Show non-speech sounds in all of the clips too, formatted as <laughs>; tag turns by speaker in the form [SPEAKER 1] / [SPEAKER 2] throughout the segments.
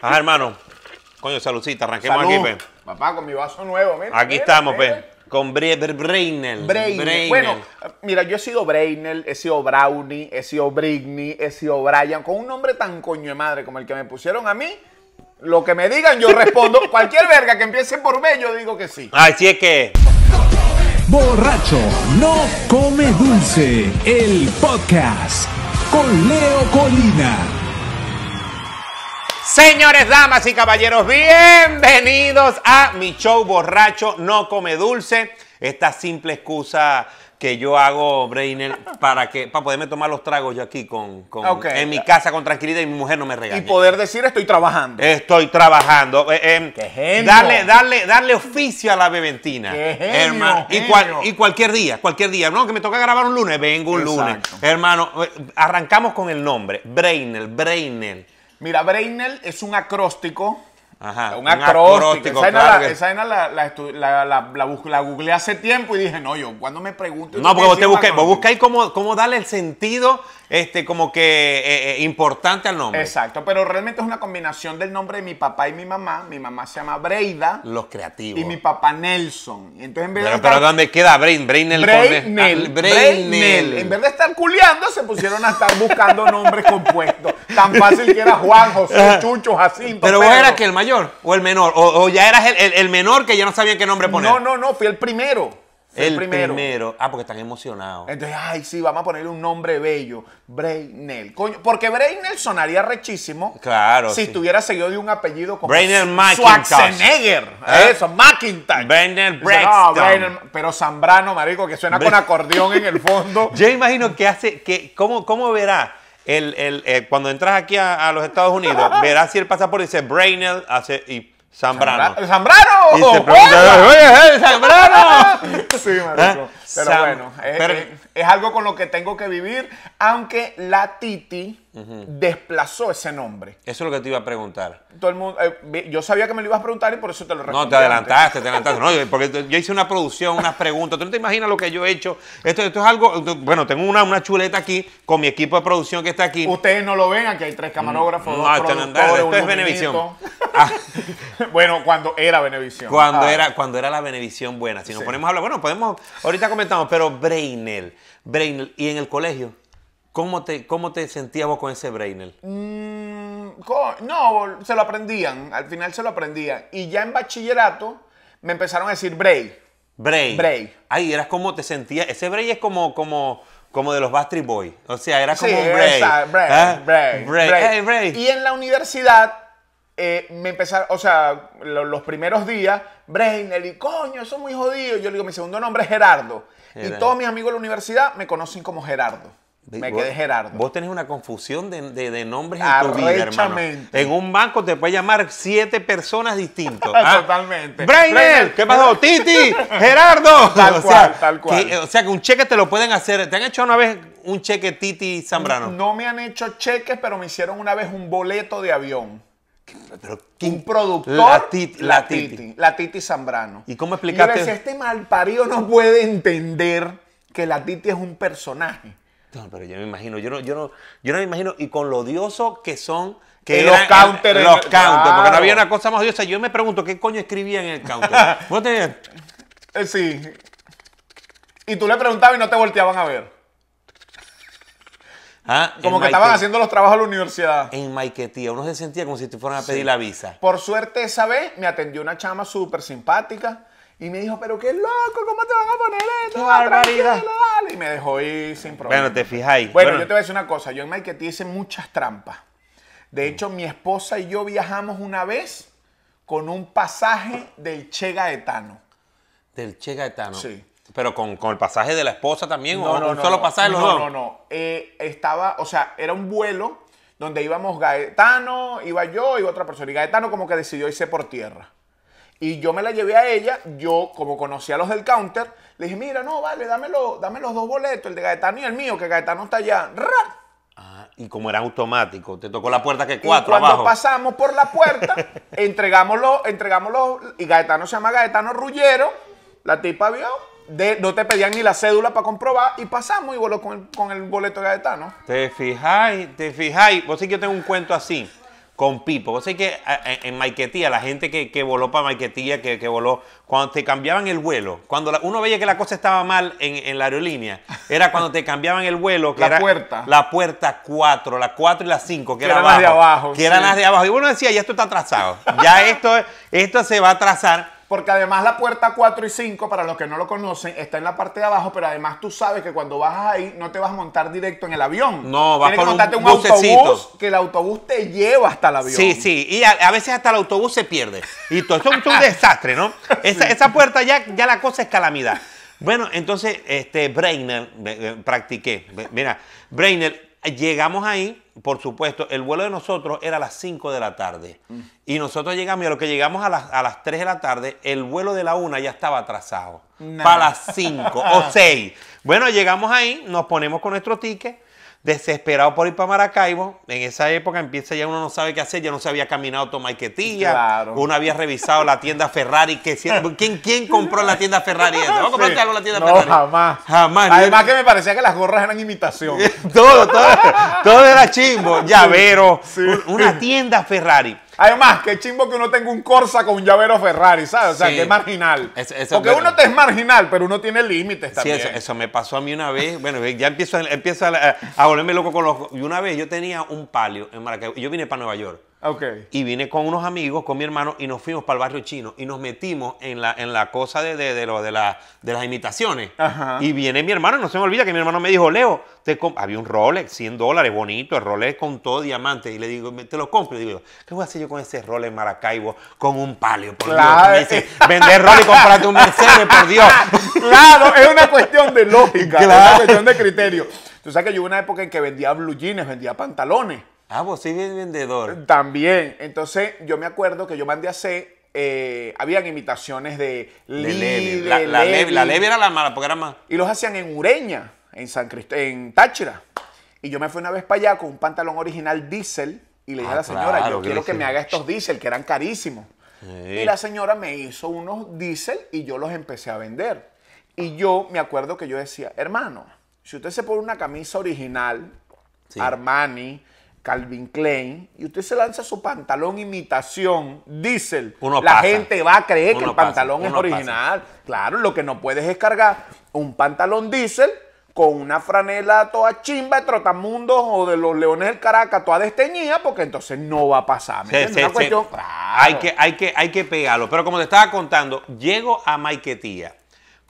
[SPEAKER 1] Ajá, hermano. Coño, saludcita, arranquemos
[SPEAKER 2] Salud.
[SPEAKER 1] aquí, pe.
[SPEAKER 2] Papá, con mi vaso nuevo, mira.
[SPEAKER 1] Aquí
[SPEAKER 2] mira,
[SPEAKER 1] estamos,
[SPEAKER 2] mira.
[SPEAKER 1] pe. Con Bre Bre- Brainel.
[SPEAKER 2] Brainel.
[SPEAKER 1] Brainel.
[SPEAKER 2] Bueno, mira, yo he sido Brainel, he sido Brownie, he sido Britney, he sido Brian. Con un nombre tan coño de madre como el que me pusieron a mí, lo que me digan yo respondo. <laughs> Cualquier verga que empiece por B, yo digo que sí.
[SPEAKER 1] Así es que.
[SPEAKER 3] Borracho no come dulce, el podcast con Leo Colina.
[SPEAKER 1] Señores, damas y caballeros, bienvenidos a mi show borracho no come dulce. Esta simple excusa que yo hago, Brainer, para que para poderme tomar los tragos yo aquí con, con- en mi casa con tranquilidad y mi mujer no me
[SPEAKER 2] Y
[SPEAKER 1] regañe.
[SPEAKER 2] poder decir estoy trabajando.
[SPEAKER 1] Estoy trabajando. Eh, eh. Darle, darle, darle oficio a la beventina.
[SPEAKER 2] ¡Qué genio,
[SPEAKER 1] Y, cual-
[SPEAKER 2] genio!
[SPEAKER 1] y cualquier día, cualquier día. No, que me toca grabar un lunes, vengo un lunes. Hermano, eh, arrancamos con el nombre. Brainel, Brainel.
[SPEAKER 2] Mira, Brainel es un acróstico.
[SPEAKER 1] Ajá.
[SPEAKER 2] Un acróstico. Esa
[SPEAKER 1] claro
[SPEAKER 2] la,
[SPEAKER 1] que-
[SPEAKER 2] esa la, la, googleé hace tiempo y dije, no, yo cuando me pregunto.
[SPEAKER 1] No, porque vos te buscáis, vos buscáis cómo, cómo darle el sentido este, como que eh, eh, importante al nombre.
[SPEAKER 2] Exacto, pero realmente es una combinación del nombre de mi papá y mi mamá. Mi mamá se llama Breida
[SPEAKER 1] Los creativos.
[SPEAKER 2] y mi papá Nelson. Entonces en vez de
[SPEAKER 1] pero,
[SPEAKER 2] estar-
[SPEAKER 1] pero ¿dónde queda Brain? Brainel.
[SPEAKER 2] Brainel,
[SPEAKER 1] Ah,
[SPEAKER 2] Brainel. En vez de estar culeando, se pusieron a estar buscando nombres compuestos. Tan fácil que era Juan, José, Chucho, Jacinto.
[SPEAKER 1] Pero vos eras que el mayor o el menor. O, o ya eras el, el- el menor que ya no sabía qué nombre poner.
[SPEAKER 2] No, no, no, fui el primero. Fui
[SPEAKER 1] El primero. Ah, porque están emocionados.
[SPEAKER 2] Entonces, ay, sí, vamos a ponerle un nombre bello. Brainel. Coño, porque Brainel sonaría rechísimo.
[SPEAKER 1] Claro,
[SPEAKER 2] Si
[SPEAKER 1] sí.
[SPEAKER 2] estuviera seguido de un apellido como
[SPEAKER 1] Brainel McIntosh.
[SPEAKER 2] Schwarzenegger.
[SPEAKER 1] ¿Eh?
[SPEAKER 2] Eso, McIntosh.
[SPEAKER 1] Brainel Braxton.
[SPEAKER 2] no, Brainel- pero Zambrano, marico, que suena con acordeón en el fondo. <laughs>
[SPEAKER 1] Yo imagino que hace, que, ¿cómo, cómo verá el, el- eh, cuando entras aquí a, a los Estados Unidos? verás si el pasaporte dice Brainel hace, y Zambrano.
[SPEAKER 2] Zambra- ¡Zambrano!
[SPEAKER 1] Y se pregunta, oye, Zambrano. <laughs>
[SPEAKER 2] Sí, marico.
[SPEAKER 1] ¿Eh?
[SPEAKER 2] Pero
[SPEAKER 1] Sam-
[SPEAKER 2] bueno, es,
[SPEAKER 1] pero-
[SPEAKER 2] es- es algo con lo que tengo que vivir, aunque la Titi desplazó ese nombre.
[SPEAKER 1] Eso es lo que te iba a preguntar.
[SPEAKER 2] Todo el mundo, eh, yo sabía que me lo ibas a preguntar y por eso te lo respondí.
[SPEAKER 1] No, te
[SPEAKER 2] antes.
[SPEAKER 1] adelantaste, te adelantaste. No, <laughs> yo- porque yo hice una producción, unas preguntas. Tú no te imaginas lo que yo he hecho. Esto, esto es algo. Bueno, tengo una, una chuleta aquí con mi equipo de producción que está aquí.
[SPEAKER 2] Ustedes no lo ven, aquí hay tres camarógrafos,
[SPEAKER 1] No,
[SPEAKER 2] dos
[SPEAKER 1] no
[SPEAKER 2] un
[SPEAKER 1] esto es Venevisión.
[SPEAKER 2] luminito.
[SPEAKER 1] Ah. <laughs>
[SPEAKER 2] bueno, cuando era Venevisión.
[SPEAKER 1] Cuando,
[SPEAKER 2] Ah.
[SPEAKER 1] era, cuando era la Benevisión buena. Si nos
[SPEAKER 2] Sí.
[SPEAKER 1] ponemos a hablar, bueno, podemos, ahorita comentamos, pero Brainel, Brainel, y en el colegio, ¿cómo te, cómo te sentías vos con ese Brainel?
[SPEAKER 2] Mm, no, se lo aprendían, al final se lo aprendían. Y ya en bachillerato me empezaron a decir Bray.
[SPEAKER 1] Bray.
[SPEAKER 2] Bray.
[SPEAKER 1] Ay, eras como te sentías, ese Bray es como, como, como de los Bastard Boys. O sea, era como
[SPEAKER 2] Sí,
[SPEAKER 1] un Bray.
[SPEAKER 2] Bray,
[SPEAKER 1] ¿Ah?
[SPEAKER 2] Bray,
[SPEAKER 1] Bray.
[SPEAKER 2] Bray.
[SPEAKER 1] Hey, Bray.
[SPEAKER 2] Y en la universidad eh, me empezaron, o sea, lo- los primeros días, Brainel, y coño, eso es muy jodido. Yo le digo, mi segundo nombre es Gerardo.
[SPEAKER 1] Gerardo.
[SPEAKER 2] Y todos mis amigos de la universidad me conocen como Gerardo. Me
[SPEAKER 1] Vos-
[SPEAKER 2] quedé Gerardo.
[SPEAKER 1] Vos tenés una confusión de, de- de nombres en tu vida, hermano. En un banco te puede llamar siete personas distintos. <laughs> ¿ah?
[SPEAKER 2] Totalmente.
[SPEAKER 1] Brainel. ¿qué pasó? Titi, Gerardo.
[SPEAKER 2] Tal <laughs> cual, tal cual.
[SPEAKER 1] que- o sea, que un cheque te lo pueden hacer. ¿Te han hecho una vez un cheque Titi Zambrano?
[SPEAKER 2] No me han hecho cheques, pero me hicieron una vez un boleto de avión.
[SPEAKER 1] Pero,
[SPEAKER 2] Un productor.
[SPEAKER 1] La Titi. La Titi.
[SPEAKER 2] La Titi Zambrano.
[SPEAKER 1] ¿Y cómo
[SPEAKER 2] Y yo
[SPEAKER 1] explicaste?
[SPEAKER 2] decía, este malparido no puede entender que la Titi es un personaje.
[SPEAKER 1] No, pero yo me imagino, yo no, yo no, yo no me imagino, y con lo odioso que son. Que
[SPEAKER 2] los counters,
[SPEAKER 1] Los counters, porque no había una cosa más odiosa. Yo me pregunto, ¿qué coño escribía en el counter? <laughs> ¿Vos tenías-
[SPEAKER 2] Eh, sí. Y tú le preguntabas y no te volteaban a ver.
[SPEAKER 1] Ah,
[SPEAKER 2] Como que estaban haciendo los trabajos de la universidad.
[SPEAKER 1] En Maiquetía, uno se sentía como si te fueran a pedir la visa.
[SPEAKER 2] Por suerte esa vez me atendió una chama súper simpática y me dijo, pero qué loco, ¿cómo te van a poner esto?
[SPEAKER 1] ¡Qué barbaridad!
[SPEAKER 2] tranquilo, dale". Y me dejó ir sin problema.
[SPEAKER 1] Bueno, te fijáis.
[SPEAKER 2] Bueno,
[SPEAKER 1] Bueno.
[SPEAKER 2] yo te voy a decir una cosa. Yo en Maiquetía hice muchas trampas. De hecho, mi esposa y yo viajamos una vez con un pasaje del Che Gaetano.
[SPEAKER 1] Del Che Gaetano.
[SPEAKER 2] Sí.
[SPEAKER 1] Pero con, con el pasaje de la esposa también, o
[SPEAKER 2] No, no,
[SPEAKER 1] un
[SPEAKER 2] no,
[SPEAKER 1] solo
[SPEAKER 2] no.
[SPEAKER 1] pasaje los
[SPEAKER 2] no,
[SPEAKER 1] dos.
[SPEAKER 2] No, no, Eh, estaba, o sea, era un vuelo donde íbamos Gaetano, iba yo, iba otra persona. Y Gaetano como que decidió irse por tierra. Y yo me la llevé a ella, yo como conocía a los del counter, le dije, mira, no, vale, dámelo, dame los dos boletos, el de Gaetano y el mío, que Gaetano está allá. ¡Ra!
[SPEAKER 1] Ah, y como era automático, te tocó la puerta que
[SPEAKER 2] Y
[SPEAKER 1] cuatro
[SPEAKER 2] cuando
[SPEAKER 1] abajo.
[SPEAKER 2] pasamos por la puerta, <laughs> entregámoslo, entregámoslo, y Gaetano se llama Gaetano Rullero, la tipa vio, de, no te pedían ni la cédula para comprobar, y pasamos y voló con el, con el boleto de Gaetano.
[SPEAKER 1] Te fijáis, te fijáis. Vos sí que yo tengo un cuento así. Con Pipo. Vos sabés que en, Maiquetía, la gente que, que voló para Maiquetía, que, que voló, cuando te cambiaban el vuelo, cuando la- uno veía que la cosa estaba mal en, en la aerolínea, era cuando te cambiaban el vuelo, que
[SPEAKER 2] La
[SPEAKER 1] era
[SPEAKER 2] puerta.
[SPEAKER 1] la puerta 4, la 4 y la 5, que,
[SPEAKER 2] Que
[SPEAKER 1] era
[SPEAKER 2] eran las de abajo,
[SPEAKER 1] Que eran las de abajo. Y uno decía, ya esto está atrasado. Ya esto, esto se va a atrasar.
[SPEAKER 2] Porque además la puerta 4 y 5, para los que no lo conocen, está en la parte de abajo, pero además tú sabes que cuando bajas ahí no te vas a montar directo en el avión.
[SPEAKER 1] No, vas
[SPEAKER 2] Tienes que montarte un autobús, que el autobús te lleva hasta el avión.
[SPEAKER 1] Sí, sí, y a, a veces hasta el autobús se pierde. Y todo eso es un <laughs> desastre, ¿no? Esa, esa puerta ya, ya la cosa es calamidad. Bueno, entonces, este, Brainer, eh, practiqué. Mira, Brainer, llegamos ahí, por supuesto, el vuelo de nosotros era a las 5 de la tarde. Y nosotros llegamos, y a lo que llegamos a las, a las 3 de la tarde, el vuelo de la 1 ya estaba atrasado.
[SPEAKER 2] Nah.
[SPEAKER 1] Para las 5 o <laughs> 6. Bueno, llegamos ahí, nos ponemos con nuestro ticket desesperado por ir para Maracaibo. En esa época empieza ya uno no sabe qué hacer, ya no se había caminado Tomaiquetía,
[SPEAKER 2] Claro.
[SPEAKER 1] uno había revisado la tienda Ferrari, que ¿quién, quién compró en la tienda Ferrari? ¿Vos compraste
[SPEAKER 2] Sí.
[SPEAKER 1] algo en la tienda
[SPEAKER 2] no,
[SPEAKER 1] Ferrari?
[SPEAKER 2] jamás.
[SPEAKER 1] Jamás.
[SPEAKER 2] Además que me parecía que las gorras eran imitación. <laughs>
[SPEAKER 1] todo, todo, todo era chimbo, llavero, un- una tienda Ferrari.
[SPEAKER 2] Además, qué chimbo que uno tenga un Corsa con un llavero Ferrari, ¿sabes? O sea,
[SPEAKER 1] Sí.
[SPEAKER 2] qué marginal.
[SPEAKER 1] Eso
[SPEAKER 2] Porque uno te es marginal, pero uno tiene límites
[SPEAKER 1] Sí,
[SPEAKER 2] también.
[SPEAKER 1] eso, eso me pasó a mí una vez. Bueno, ya empiezo, a- empiezo a, a volverme loco con los... Y una vez yo tenía un palio en Maracaibo. Yo vine para Nueva York. Y vine con unos amigos, con mi hermano, y nos fuimos para el barrio chino y nos metimos en la, en la cosa de, de, de lo, de, la- de las imitaciones.
[SPEAKER 2] Ajá.
[SPEAKER 1] Y viene mi hermano, no se me olvida que mi hermano me dijo, Leo, te com-". había un Rolex, 100 dólares, bonito, el Rolex con todo diamante. Y le digo, "Me- te lo compro. Y digo, ¿qué voy a hacer yo con ese Rolex Maracaibo con un palio? Por
[SPEAKER 2] Claro.
[SPEAKER 1] Dios. Me dice, vender Rolex y comprarte un Mercedes, por Dios. <laughs>
[SPEAKER 2] Claro, es una cuestión de lógica, es una
[SPEAKER 1] Claro.
[SPEAKER 2] cuestión de criterio. Tú sabes que yo hubo una época en que vendía blue jeans, vendía pantalones.
[SPEAKER 1] Ah, vos sí bien vendedor.
[SPEAKER 2] También. Entonces, yo me acuerdo que yo mandé a hacer, eh, habían imitaciones de
[SPEAKER 1] De La, la Levi.
[SPEAKER 2] Levi,
[SPEAKER 1] la Levi era la mala, porque era más...
[SPEAKER 2] Y los hacían en Ureña, en San Crist en Táchira. Y yo me fui una vez para allá con un pantalón original diésel y le dije
[SPEAKER 1] Ah,
[SPEAKER 2] a la señora,
[SPEAKER 1] claro,
[SPEAKER 2] yo quiero que me haga estos diésel, que eran carísimos.
[SPEAKER 1] Sí.
[SPEAKER 2] Y la señora me hizo unos diésel y yo los empecé a vender. Y yo me acuerdo que yo decía, hermano, si usted se pone una camisa original,
[SPEAKER 1] Sí.
[SPEAKER 2] Armani, Calvin Klein, y usted se lanza su pantalón imitación, diésel, la
[SPEAKER 1] pasa.
[SPEAKER 2] gente va a creer que el pantalón es
[SPEAKER 1] pasa.
[SPEAKER 2] original. Claro, lo que no puedes es cargar un pantalón diésel con una franela toda chimba de Trotamundos o de los Leones del Caracas toda desteñida, porque entonces no va a pasar. ¿me
[SPEAKER 1] Sí, sí,
[SPEAKER 2] Una
[SPEAKER 1] sí.
[SPEAKER 2] cuestión, claro.
[SPEAKER 1] Hay, que, hay, que, hay que pegarlo. Pero como te estaba contando, llego a Maiquetía.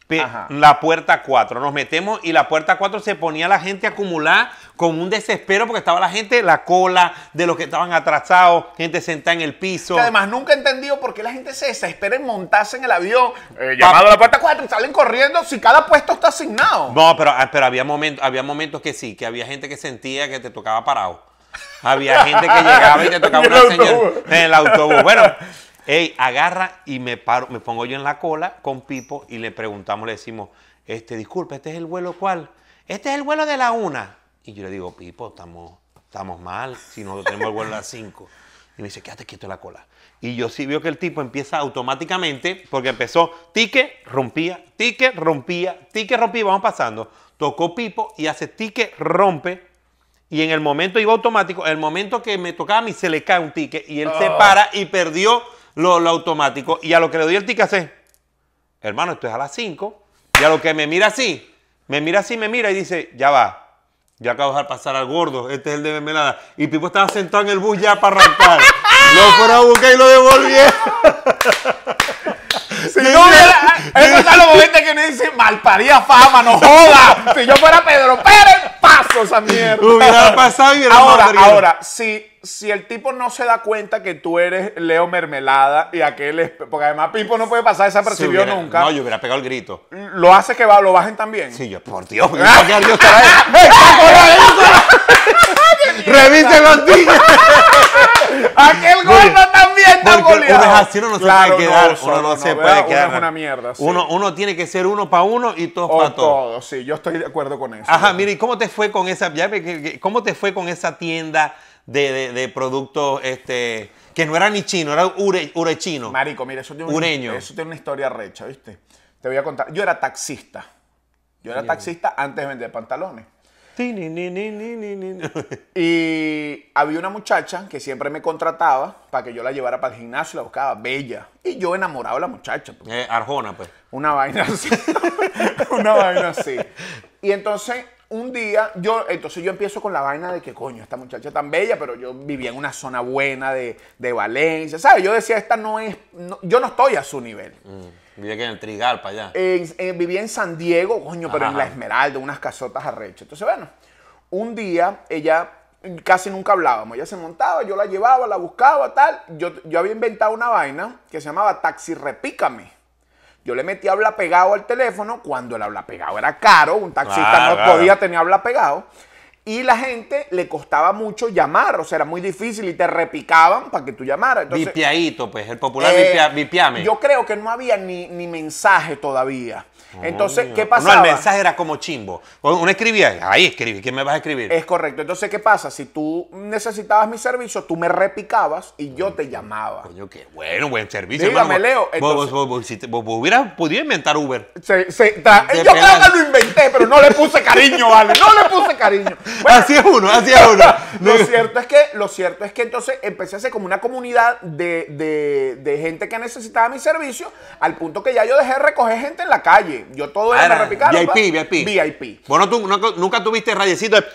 [SPEAKER 2] Ajá.
[SPEAKER 1] La puerta 4, nos metemos y la puerta 4 se ponía la gente a acumular con un desespero porque estaba la gente, la cola de los que estaban atrasados, gente sentada en el piso.
[SPEAKER 2] Que además nunca he entendido por qué la gente se desespera en montarse en el avión, eh, llamado a la puerta 4 y salen corriendo si cada puesto está asignado.
[SPEAKER 1] No, pero, ah, pero había, momentos, había momentos que sí, que había gente que sentía que te tocaba parado. Había gente que llegaba y te tocaba <laughs>
[SPEAKER 2] En el
[SPEAKER 1] una señal
[SPEAKER 2] autobús.
[SPEAKER 1] en el autobús. Bueno, ey, agarra y me paro, me pongo yo en la cola con Pipo y le preguntamos, le decimos, este, disculpe, ¿este es el vuelo cuál? Este es el vuelo de la una. Y yo le digo, Pipo, estamos, estamos mal, si nosotros tenemos el vuelo a las cinco. Y me dice, quédate quieto en la cola. Y yo sí veo que el tipo empieza automáticamente, porque empezó tique, rompía, tique, rompía, tique, rompía, vamos pasando. Tocó Pipo y hace tique, rompe. Y en el momento iba automático, el momento que me tocaba a mí se le cae un ticket y él se para y perdió lo, lo automático. Y a lo que le doy el ticket hace, hermano, esto es a las 5. Y a lo que me mira así, me mira así, me mira y dice, ya va. Yo acabo de dejar pasar al gordo, este es el de mermelada. Y Pipo estaba sentado en el bus ya para arrancar. lo fueron a buscar y lo devolvieron. <laughs>
[SPEAKER 2] Si no hubiera, son los momentos que uno dice, malparía fama, no joda. Si yo fuera Pedro Pérez, paso esa mierda.
[SPEAKER 1] Hubiera pasado y hubiera
[SPEAKER 2] Ahora, ahora, si, si el tipo no se da cuenta que tú eres Leo Mermelada y aquel es, porque además Pipo no puede pasar desapercibido
[SPEAKER 1] hubiera-
[SPEAKER 2] nunca,
[SPEAKER 1] No, yo hubiera pegado el grito.
[SPEAKER 2] lo hace que va, lo bajen también.
[SPEAKER 1] Sí, yo, por Dios, porque ¿para qué Dios estará ahí? <laughs> Revisen los tickets. <laughs>
[SPEAKER 2] Aquel gordo también está
[SPEAKER 1] Porque uno así, uno no
[SPEAKER 2] Claro,
[SPEAKER 1] se puede quedar. uno no se puede
[SPEAKER 2] Uno
[SPEAKER 1] quedar.
[SPEAKER 2] es una mierda. sí.
[SPEAKER 1] Uno, uno tiene que ser uno para uno y todos para todos.
[SPEAKER 2] todo, sí, yo estoy de acuerdo con eso.
[SPEAKER 1] Ajá, mire, ¿y cómo te fue con esa, ya cómo te fue con esa tienda de, de- de productos este, que no era ni chino, era ure, urechino?
[SPEAKER 2] Marico, mira, eso tiene,
[SPEAKER 1] Ureño.
[SPEAKER 2] Una, eso tiene una historia recha, ¿viste? Te voy a contar. Yo era taxista. Yo era taxista antes de vender pantalones.
[SPEAKER 1] Ti, ni, ni, ni, ni, ni, ni. <laughs>
[SPEAKER 2] Y había una muchacha que siempre me contrataba para que yo la llevara para el gimnasio, la buscaba bella. Y yo enamorado de la muchacha. pues.
[SPEAKER 1] Eh, Arjona, pues.
[SPEAKER 2] Una vaina así. <laughs> una vaina así. Y entonces, un día, yo, entonces yo empiezo con la vaina de que, coño, esta muchacha tan bella, pero yo vivía en una zona buena de, de Valencia, ¿sabes? Yo decía, esta no es, no- yo no estoy a su nivel.
[SPEAKER 1] Mm, Vive aquí en el Trigal, para allá.
[SPEAKER 2] En- en- vivía en San Diego, coño, pero
[SPEAKER 1] Ajá,
[SPEAKER 2] en La. Esmeralda, unas casotas arrechas. Entonces, bueno, un día ella casi nunca hablábamos. Ella se montaba, yo la llevaba, la buscaba, tal. Yo, yo había inventado una vaina que se llamaba Taxi Repícame. Yo le metí habla pegado al teléfono cuando el habla pegado era caro, un taxista
[SPEAKER 1] Claro,
[SPEAKER 2] no
[SPEAKER 1] claro.
[SPEAKER 2] podía tener habla pegado. Y la gente le costaba mucho llamar, o sea, era muy difícil y te repicaban para que tú llamaras. Entonces,
[SPEAKER 1] Vipiadito, pues. El popular
[SPEAKER 2] eh,
[SPEAKER 1] vipia- vipiame.
[SPEAKER 2] Yo creo que no había ni, ni mensaje todavía. Entonces, ¿qué
[SPEAKER 1] No,
[SPEAKER 2] pasaba?
[SPEAKER 1] el mensaje era como chimbo. Uno escribía, ahí escribe, ¿quién me vas a escribir?
[SPEAKER 2] Es correcto. Entonces, ¿qué pasa? Si tú necesitabas mi servicio, tú me repicabas y yo te llamaba.
[SPEAKER 1] Coño, qué bueno, buen servicio.
[SPEAKER 2] Dígame,
[SPEAKER 1] hermano.
[SPEAKER 2] Leo,
[SPEAKER 1] Vos,
[SPEAKER 2] entonces-
[SPEAKER 1] vos- vos- si te- vos- vos hubieras podido inventar Uber.
[SPEAKER 2] Se- se- yo creo que lo inventé, pero no le puse cariño, ¿vale? No le puse cariño. Bueno,
[SPEAKER 1] así es uno, así es uno. <laughs>
[SPEAKER 2] lo cierto es que, lo cierto es que entonces empecé a hacer como una comunidad de, de- de gente que necesitaba mi servicio, al punto que ya yo dejé de recoger gente en la calle. Yo todo era,
[SPEAKER 1] Ah,
[SPEAKER 2] me repicaron.
[SPEAKER 1] VIP. VIP.
[SPEAKER 2] VIP.
[SPEAKER 1] Bueno, tú nunca, nunca tuviste rayecito de...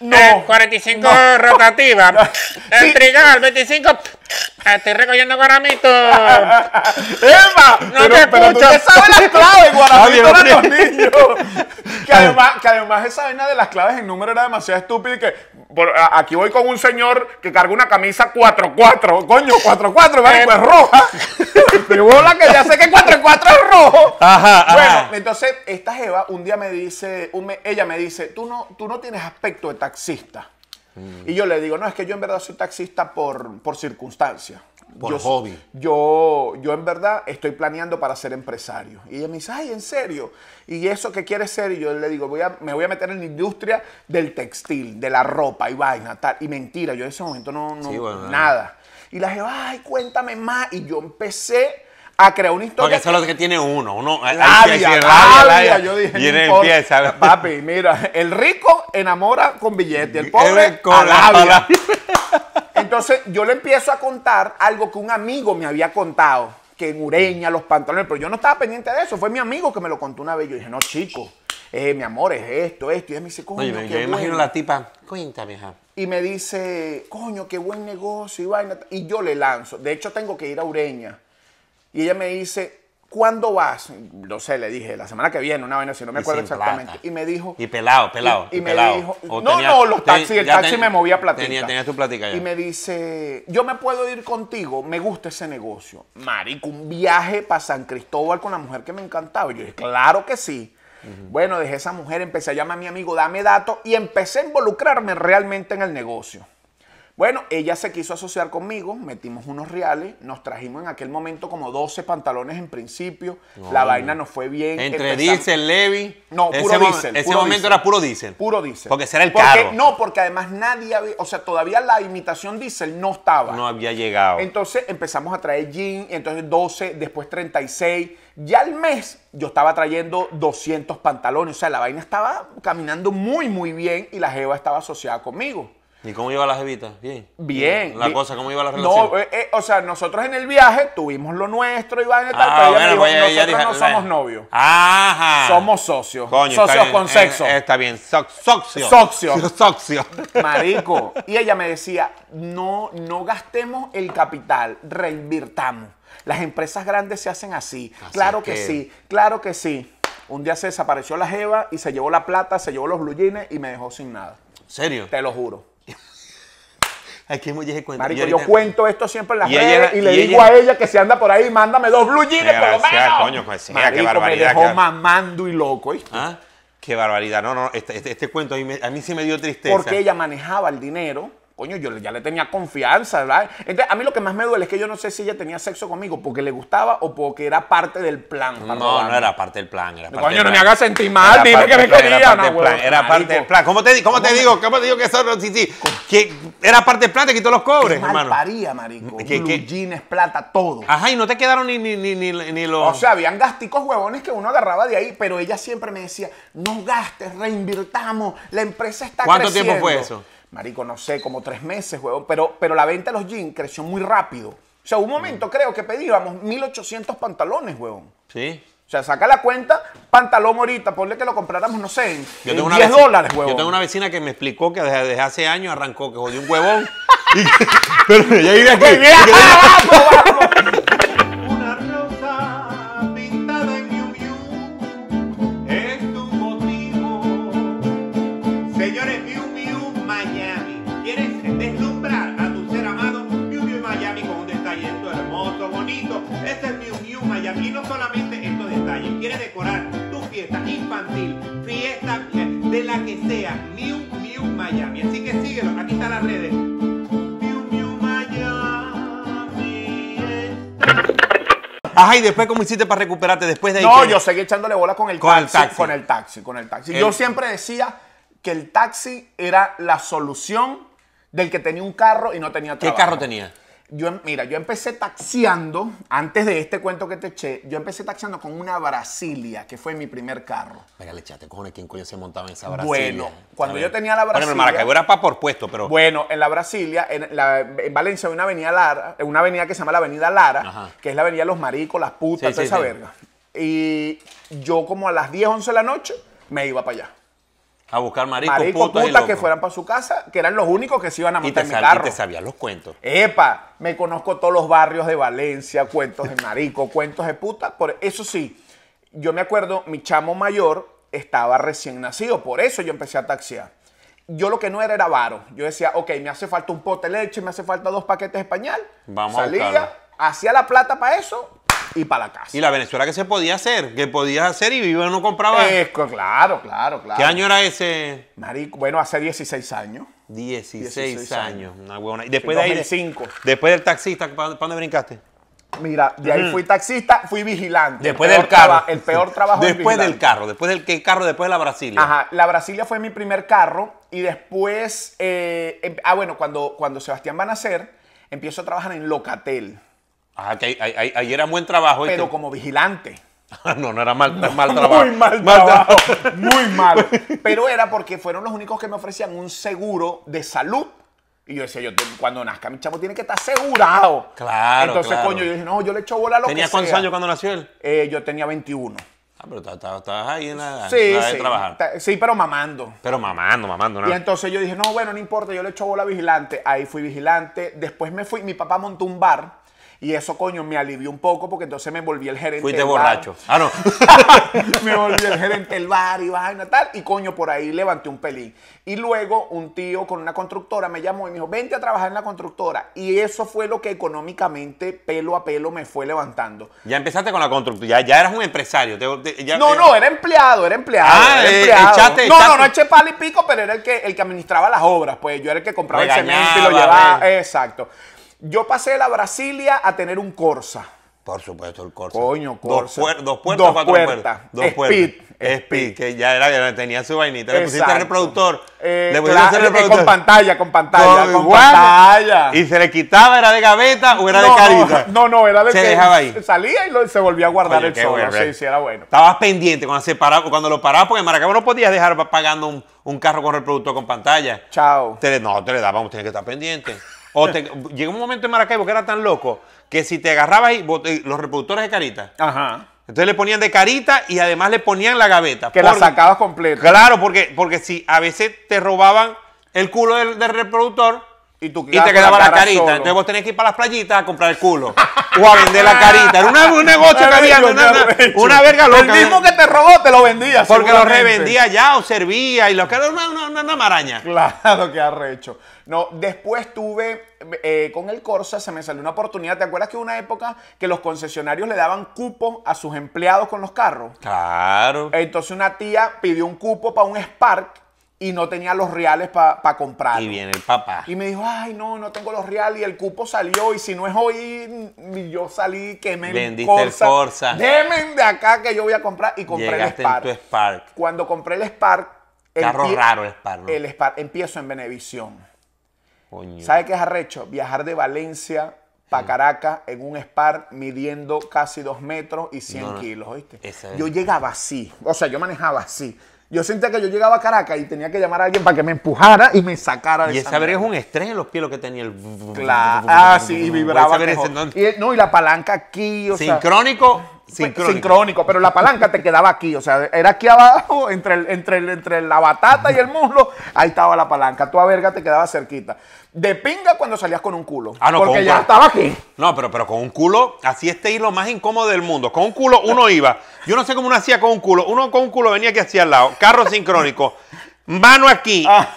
[SPEAKER 2] No.
[SPEAKER 4] Eh, 45 rotativa. <laughs> El
[SPEAKER 2] Sí.
[SPEAKER 4] trigal, 25. Estoy recogiendo guaramitos. <laughs>
[SPEAKER 2] ¡Emma!
[SPEAKER 4] No
[SPEAKER 2] pero,
[SPEAKER 4] te
[SPEAKER 2] pero tú
[SPEAKER 4] escucho.
[SPEAKER 2] te sabes las claves, <laughs> Guaramito
[SPEAKER 1] Ah, bien,
[SPEAKER 2] los niños. Que además, que además esa vaina de las claves en número era demasiado estúpida y que por- aquí voy con un señor que carga una camisa 4-4. Coño, 4-4, ¿vale?
[SPEAKER 4] Eh.
[SPEAKER 2] Pues roja. <laughs> De bola que ya sé que 4-4 es rojo.
[SPEAKER 1] Ajá, ajá.
[SPEAKER 2] Bueno, entonces esta Jeva un día me dice, me- ella me dice, tú no, tú no tienes aspecto de taxista.
[SPEAKER 1] Mm.
[SPEAKER 2] Y yo le digo, no, es que yo en verdad soy taxista por, por circunstancia.
[SPEAKER 1] Por
[SPEAKER 2] yo,
[SPEAKER 1] hobby.
[SPEAKER 2] Yo, yo en verdad estoy planeando para ser empresario. Y ella me dice, ay, ¿en serio? ¿Y eso qué quieres ser? Y yo le digo, voy a, me voy a meter en la industria del textil, de la ropa y vaina, tal. Y mentira, yo en ese momento no, no
[SPEAKER 1] Sí, bueno,
[SPEAKER 2] nada. Y la Jeva, ay, cuéntame más. Y yo empecé a crear una historia.
[SPEAKER 1] Porque eso es lo que tiene uno. uno
[SPEAKER 2] Labia, labia,
[SPEAKER 1] labia.
[SPEAKER 2] Yo dije,
[SPEAKER 1] Y
[SPEAKER 2] no
[SPEAKER 1] empieza.
[SPEAKER 2] Papi, mira, el rico enamora con billete, el pobre
[SPEAKER 1] con
[SPEAKER 2] labia. Entonces yo le empiezo a contar algo que un amigo me había contado, que en Ureña, los pantalones, pero yo no estaba pendiente de eso, fue mi amigo que me lo contó una vez. Yo dije, no, chico, eh, mi amor, es esto, esto. Y él me dice, coño,
[SPEAKER 1] Oye,
[SPEAKER 2] qué
[SPEAKER 1] yo me imagino
[SPEAKER 2] bueno.
[SPEAKER 1] la tipa, cuéntame, hija.
[SPEAKER 2] Y me dice, coño, qué buen negocio y vaina. Y yo le lanzo. De hecho, tengo que ir a Ureña. Y ella me dice, ¿cuándo vas? No sé, le dije, la semana que viene, una vaina, si no me acuerdo exactamente.
[SPEAKER 1] plata.
[SPEAKER 2] Y me dijo...
[SPEAKER 1] Y pelado, pelado.
[SPEAKER 2] Y, y me
[SPEAKER 1] pelado.
[SPEAKER 2] dijo,
[SPEAKER 1] O
[SPEAKER 2] no,
[SPEAKER 1] tenía-
[SPEAKER 2] no, los
[SPEAKER 1] ten-
[SPEAKER 2] taxis, el taxi
[SPEAKER 1] ten-
[SPEAKER 2] me movía platica.
[SPEAKER 1] Tenía, tu plática ya.
[SPEAKER 2] Y me dice, yo me puedo ir contigo, me gusta ese negocio. Marico, un viaje para San Cristóbal con la mujer que me encantaba. Y yo dije, claro que sí. Bueno, dejé esa mujer, empecé a llamar a mi amigo, dame datos, y empecé a involucrarme realmente en el negocio. Bueno, ella se quiso asociar conmigo, metimos unos reales, nos trajimos en aquel momento como 12 pantalones en principio, la vaina nos fue bien.
[SPEAKER 1] Entre diésel, Levi.
[SPEAKER 2] No,
[SPEAKER 1] ese
[SPEAKER 2] puro diésel,
[SPEAKER 1] Ese
[SPEAKER 2] puro
[SPEAKER 1] momento era puro diésel.
[SPEAKER 2] Puro diésel.
[SPEAKER 1] Porque ese era el
[SPEAKER 2] Porque-
[SPEAKER 1] carro.
[SPEAKER 2] No, porque además nadie había, o sea, todavía la imitación diésel no estaba.
[SPEAKER 1] No había llegado.
[SPEAKER 2] Entonces empezamos a traer jean, entonces 12, después 36. Ya al mes yo estaba trayendo 200 pantalones. O sea, la vaina estaba caminando muy, muy bien y la Jeva estaba asociada conmigo.
[SPEAKER 1] ¿Y cómo iba la jevita? Bien.
[SPEAKER 2] Bien.
[SPEAKER 1] La
[SPEAKER 2] bien.
[SPEAKER 1] cosa, ¿cómo iba la relación?
[SPEAKER 2] No, eh, eh, o sea, nosotros en el viaje tuvimos lo nuestro y vaina y tal,
[SPEAKER 1] Ah,
[SPEAKER 2] pero ella
[SPEAKER 1] bueno,
[SPEAKER 2] me dijo,
[SPEAKER 1] pues ella
[SPEAKER 2] nosotros
[SPEAKER 1] dijo-
[SPEAKER 2] no somos novios.
[SPEAKER 1] Ajá.
[SPEAKER 2] Somos socios.
[SPEAKER 1] Coño, está
[SPEAKER 2] socios con
[SPEAKER 1] eh,
[SPEAKER 2] sexo.
[SPEAKER 1] eh, está bien. Soc- socio.
[SPEAKER 2] Socio. <laughs>
[SPEAKER 1] Socio.
[SPEAKER 2] Marico. Y ella me decía, no, no gastemos el capital, reinvirtamos. Las empresas grandes se hacen así.
[SPEAKER 1] Así
[SPEAKER 2] claro que,
[SPEAKER 1] que-
[SPEAKER 2] sí, claro que sí. Un día se desapareció la jeva y se llevó la plata, se llevó los blue jeans y me dejó sin nada.
[SPEAKER 1] ¿Serio?
[SPEAKER 2] Te lo juro.
[SPEAKER 1] Hay que mujer cuenta.
[SPEAKER 2] Marico,
[SPEAKER 1] Y
[SPEAKER 2] yo cuento esto siempre en las
[SPEAKER 1] Y
[SPEAKER 2] redes y le
[SPEAKER 1] y
[SPEAKER 2] digo
[SPEAKER 1] ella-
[SPEAKER 2] a ella que si anda por ahí, mándame dos blue jeans por lo menos.
[SPEAKER 1] coño, pues sí, qué barbaridad,
[SPEAKER 2] me dejó
[SPEAKER 1] qué-
[SPEAKER 2] mamando y loco. ¿oíste?
[SPEAKER 1] ¿Ah? Qué barbaridad. No, no, este, este, este cuento a mí, me- a mí sí me dio tristeza.
[SPEAKER 2] Porque ella manejaba el dinero coño, yo ya le tenía confianza, ¿verdad? Entonces, a mí lo que más me duele es que yo no sé si ella tenía sexo conmigo porque le gustaba o porque era parte del plan.
[SPEAKER 1] No,
[SPEAKER 2] robarme.
[SPEAKER 1] no era parte del plan. Era parte
[SPEAKER 2] Coño,
[SPEAKER 1] del
[SPEAKER 2] no me hagas sentir mal,
[SPEAKER 1] Era
[SPEAKER 2] dime
[SPEAKER 1] parte
[SPEAKER 2] que me quería,
[SPEAKER 1] Era parte
[SPEAKER 2] no,
[SPEAKER 1] del plan. Era parte del plan. ¿Cómo te, di- cómo te digo? ¿Cómo te digo que eso no? Sí, sí. Que era parte del plan, te quitó los cobres,
[SPEAKER 2] mal
[SPEAKER 1] hermano.
[SPEAKER 2] paría, marico.
[SPEAKER 1] ¿Qué-
[SPEAKER 2] Blue
[SPEAKER 1] qué?
[SPEAKER 2] jeans, plata, todo.
[SPEAKER 1] Ajá, y no te quedaron ni, ni, ni, ni, los.
[SPEAKER 2] O sea, habían gasticos huevones que uno agarraba de ahí, pero ella siempre me decía, no gastes, reinvirtamos, la empresa está
[SPEAKER 1] ¿Cuánto
[SPEAKER 2] creciendo.
[SPEAKER 1] tiempo fue eso?
[SPEAKER 2] Marico, no sé, como tres meses, huevón. Pero, pero la venta de los jeans creció muy rápido. O sea, un momento creo que pedíamos 1800 pantalones, huevón.
[SPEAKER 1] Sí.
[SPEAKER 2] O sea, saca la cuenta, pantalón ahorita, ponle que lo compráramos, no sé, en,
[SPEAKER 1] Yo
[SPEAKER 2] en
[SPEAKER 1] tengo, una
[SPEAKER 2] 10
[SPEAKER 1] vecina,
[SPEAKER 2] dólares, huevón.
[SPEAKER 1] yo tengo una vecina que me explicó que desde, desde hace años arrancó, que jodió un huevón. <laughs> y pero ella aquí.
[SPEAKER 2] Mira,
[SPEAKER 1] y que-
[SPEAKER 2] vamos, vamos.
[SPEAKER 1] Miami. ¿Quieres deslumbrar a tu ser amado? Miu Miu Miami con un detallito hermoso, bonito. Ese es Miu Miu Miami. Y no solamente estos detalles. ¿Quieres decorar tu fiesta infantil, fiesta de la que sea? Miu Miu Miami. Así que síguelo. Aquí están las redes. Miu Miu Miami. Ajá, y después, ¿cómo hiciste para recuperarte después de ahí?
[SPEAKER 2] No,
[SPEAKER 1] que-
[SPEAKER 2] yo seguí echándole bola con el,
[SPEAKER 1] Con el
[SPEAKER 2] taxi,
[SPEAKER 1] taxi.
[SPEAKER 2] Con el taxi, con el taxi.
[SPEAKER 1] El-
[SPEAKER 2] Yo siempre decía que el taxi era la solución del que tenía un carro y no tenía
[SPEAKER 1] ¿Qué
[SPEAKER 2] trabajo.
[SPEAKER 1] carro tenía?
[SPEAKER 2] Yo, mira, yo empecé taxiando, antes de este cuento que te eché, yo empecé taxiando con una Brasilia, que fue mi primer carro.
[SPEAKER 1] Venga, le echaste, cojones, ¿quién coño se montaba en esa Brasilia?
[SPEAKER 2] Bueno, cuando yo tenía la
[SPEAKER 1] Bueno, pero
[SPEAKER 2] Brasilia-
[SPEAKER 1] Maracaibo era para por puesto, pero...
[SPEAKER 2] Bueno, en la Brasilia, en, la- en Valencia hay una avenida Lara, una avenida que se llama la Avenida Lara,
[SPEAKER 1] Ajá.
[SPEAKER 2] que es la avenida de los maricos, las putas,
[SPEAKER 1] Sí,
[SPEAKER 2] toda
[SPEAKER 1] sí,
[SPEAKER 2] esa
[SPEAKER 1] sí.
[SPEAKER 2] verga. Y yo como a las 10, 11 de la noche me iba para allá.
[SPEAKER 1] A buscar maricos,
[SPEAKER 2] Maricos,
[SPEAKER 1] putas
[SPEAKER 2] putas que fueran para su casa, que eran los únicos que se iban a
[SPEAKER 1] Y
[SPEAKER 2] montar
[SPEAKER 1] te,
[SPEAKER 2] en mi
[SPEAKER 1] sab- y
[SPEAKER 2] carro.
[SPEAKER 1] te sabías los cuentos.
[SPEAKER 2] Epa, me conozco todos los barrios de Valencia, cuentos de marico, <laughs> cuentos de puta. Por eso sí, yo me acuerdo, mi chamo mayor estaba recién nacido, por eso yo empecé a taxiar. Yo lo que no era era varo. Yo decía, ok, me hace falta un pote de leche, me hace falta dos paquetes de pañal.
[SPEAKER 1] Vamos a
[SPEAKER 2] Salía, hacía la plata para eso y para la casa.
[SPEAKER 1] Y la Venezuela que se podía hacer, que podías hacer y vivo no compraba.
[SPEAKER 2] Eh, claro, claro, claro.
[SPEAKER 1] ¿Qué año era ese?
[SPEAKER 2] Marico, bueno, hace 16 años.
[SPEAKER 1] 16,
[SPEAKER 2] 16
[SPEAKER 1] años. Una huevona. Y después de ahí,
[SPEAKER 2] 2005.
[SPEAKER 1] después del taxista, ¿para dónde brincaste?
[SPEAKER 2] Mira, de ahí fui taxista, fui vigilante.
[SPEAKER 1] Después
[SPEAKER 2] El
[SPEAKER 1] del carro.
[SPEAKER 2] El peor trabajo es
[SPEAKER 1] Después del carro. Después del ¿qué carro, después de la Brasilia.
[SPEAKER 2] Ajá, la Brasilia fue mi primer carro y después, eh, em- ah bueno, cuando, cuando Sebastián va a nacer, empiezo a trabajar en Locatel,
[SPEAKER 1] Ajá, que ahí, ahí- ahí- ahí era buen trabajo.
[SPEAKER 2] pero como vigilante. <laughs>
[SPEAKER 1] no, no era mal, mal <laughs> trabajo. <laughs>
[SPEAKER 2] Muy mal trabajo, muy mal. Pero era porque fueron los únicos que me ofrecían un seguro de salud. Y yo decía, yo cuando nazca mi chamo tiene que estar asegurado.
[SPEAKER 1] Claro,
[SPEAKER 2] Entonces,
[SPEAKER 1] claro.
[SPEAKER 2] coño, yo dije, no, yo le echo bola a lo
[SPEAKER 1] ¿Tenía
[SPEAKER 2] que
[SPEAKER 1] cuántos
[SPEAKER 2] sea.
[SPEAKER 1] años cuando nació él?
[SPEAKER 2] Eh, yo tenía 21.
[SPEAKER 1] Ah, pero estabas- ahí en la,
[SPEAKER 2] Sí,
[SPEAKER 1] en la de
[SPEAKER 2] sí.
[SPEAKER 1] trabajar.
[SPEAKER 2] Sí, pero mamando.
[SPEAKER 1] Pero mamando, mamando, ¿no?
[SPEAKER 2] Y entonces yo dije, no, bueno, no importa, yo le echo bola a vigilante. Ahí fui vigilante. Después me fui, mi papá montó un bar. Y eso, coño, me alivió un poco porque entonces me volví el gerente
[SPEAKER 1] Fuiste
[SPEAKER 2] del
[SPEAKER 1] borracho. Ah, no. <laughs>
[SPEAKER 2] me volví el gerente del bar y vaina tal. Y coño, por ahí levanté un pelín. Y luego un tío con una constructora me llamó y me dijo, vente a trabajar en la constructora. Y eso fue lo que económicamente, pelo a pelo, me fue levantando.
[SPEAKER 1] Ya empezaste con la construcción. Ya, ya eras un empresario. Te- te- ya-
[SPEAKER 2] No,
[SPEAKER 1] eh,
[SPEAKER 2] no, era empleado, era empleado.
[SPEAKER 1] Ah,
[SPEAKER 2] era
[SPEAKER 1] eh,
[SPEAKER 2] empleado. no, no, no eché palo y pico, pero era el que, el que administraba las obras. Pues yo era el que compraba el cemento y lo llevaba.
[SPEAKER 1] re-
[SPEAKER 2] Exacto. Yo pasé de la Brasilia a tener un Corsa.
[SPEAKER 1] Por supuesto, el Corsa.
[SPEAKER 2] Coño,
[SPEAKER 1] Dos,
[SPEAKER 2] Corsa.
[SPEAKER 1] puer- dos puertas,
[SPEAKER 2] Dos
[SPEAKER 1] cuatro
[SPEAKER 2] puertas.
[SPEAKER 1] puertas. Dos
[SPEAKER 2] Speed,
[SPEAKER 1] puertas.
[SPEAKER 2] speed.
[SPEAKER 1] Que ya era, tenía su vainita. Le pusiste el
[SPEAKER 2] Exacto.
[SPEAKER 1] reproductor.
[SPEAKER 2] Eh,
[SPEAKER 1] le pusiste
[SPEAKER 2] claro,
[SPEAKER 1] el
[SPEAKER 2] eh,
[SPEAKER 1] reproductor.
[SPEAKER 2] con pantalla, con pantalla, con, pantalla.
[SPEAKER 1] Y se le quitaba, era de gaveta o era
[SPEAKER 2] no,
[SPEAKER 1] de carita. <laughs>
[SPEAKER 2] No, no, era de
[SPEAKER 1] Se
[SPEAKER 2] que
[SPEAKER 1] dejaba ahí.
[SPEAKER 2] salía y lo- se volvía a guardar
[SPEAKER 1] Oye,
[SPEAKER 2] el solo.
[SPEAKER 1] bueno,
[SPEAKER 2] sí,
[SPEAKER 1] ¿eh?
[SPEAKER 2] sí, era bueno.
[SPEAKER 1] Estabas pendiente cuando se paraba, cuando lo parabas, porque en Maracaibo no podías dejar pa- pagando un, un carro con reproductor con pantalla.
[SPEAKER 2] Chao.
[SPEAKER 1] Te no, te le dábamos, tenías que estar pendiente. O te, llegó un momento en Maracaibo que era tan loco que si te agarrabas ahí, bot- eh, los reproductores de carita,
[SPEAKER 2] Ajá.
[SPEAKER 1] entonces le ponían de carita y además le ponían la gaveta.
[SPEAKER 2] Que la sacabas completa.
[SPEAKER 1] Claro, porque, porque si a veces te robaban el culo del, del reproductor
[SPEAKER 2] Y tú
[SPEAKER 1] y te quedaba la, carita.
[SPEAKER 2] solo.
[SPEAKER 1] Entonces vos tenés que ir para las playitas a comprar el culo. o a vender la <laughs> carita. Era una- un negocio que había. Una, verga loca.
[SPEAKER 2] El mismo que te robó te lo vendía.
[SPEAKER 1] porque lo revendía ya o servía y lo que era una, una, una- una maraña.
[SPEAKER 2] Claro que arrecho. No, después tuve, eh, con el Corsa se me salió una oportunidad. ¿Te acuerdas que una época que los concesionarios le daban cupo a sus empleados con los carros?
[SPEAKER 1] Claro.
[SPEAKER 2] Entonces una tía pidió un cupo para un Spark y no tenía los reales para comprarlo.
[SPEAKER 1] Y viene el papá.
[SPEAKER 2] Y me dijo, ay, no, no tengo los reales y el cupo salió y si no es hoy, yo salí, quemé el
[SPEAKER 1] Vendiste el Corsa.
[SPEAKER 2] Deme de acá que yo voy a comprar y compré
[SPEAKER 1] Llegaste
[SPEAKER 2] el
[SPEAKER 1] en
[SPEAKER 2] Spark.
[SPEAKER 1] tu Spark.
[SPEAKER 2] Cuando compré el Spark...
[SPEAKER 1] Carro raro el Spark, ¿no?
[SPEAKER 2] El Spark, empiezo en Benevisión.
[SPEAKER 1] Coño.
[SPEAKER 2] ¿Sabe qué es arrecho? Viajar de Valencia para Caracas en un Spark midiendo casi dos metros y 100
[SPEAKER 1] No, no.
[SPEAKER 2] kilos, ¿oíste?
[SPEAKER 1] Esa
[SPEAKER 2] Yo llegaba así, o sea, yo manejaba así. Yo sentía que yo llegaba a Caracas y tenía que llamar a alguien para que me empujara y me sacara de
[SPEAKER 1] Y
[SPEAKER 2] esa
[SPEAKER 1] es un estrés en los pies lo que tenía el.
[SPEAKER 2] Claro. Ah, sí, y vibraba. Mejor.
[SPEAKER 1] no-
[SPEAKER 2] Y, no, y la palanca aquí, o sea.
[SPEAKER 1] Sincrónico.
[SPEAKER 2] Pues,
[SPEAKER 1] Sincrónico.
[SPEAKER 2] sincrónico, pero la palanca te quedaba aquí, o sea, era aquí abajo, <laughs> entre, el- entre, el- entre la batata y el muslo, ahí estaba la palanca. Tu verga te quedaba cerquita. De pinga cuando salías con un culo.
[SPEAKER 1] Ah, no,
[SPEAKER 2] porque
[SPEAKER 1] con
[SPEAKER 2] ya
[SPEAKER 1] culo.
[SPEAKER 2] estaba aquí.
[SPEAKER 1] No, pero, pero con un culo, así este hilo más incómodo del mundo. Con un culo uno iba. Yo no sé cómo uno hacía con un culo. Uno con un culo venía aquí hacia al lado. Carro sincrónico. Mano aquí.
[SPEAKER 2] Ah.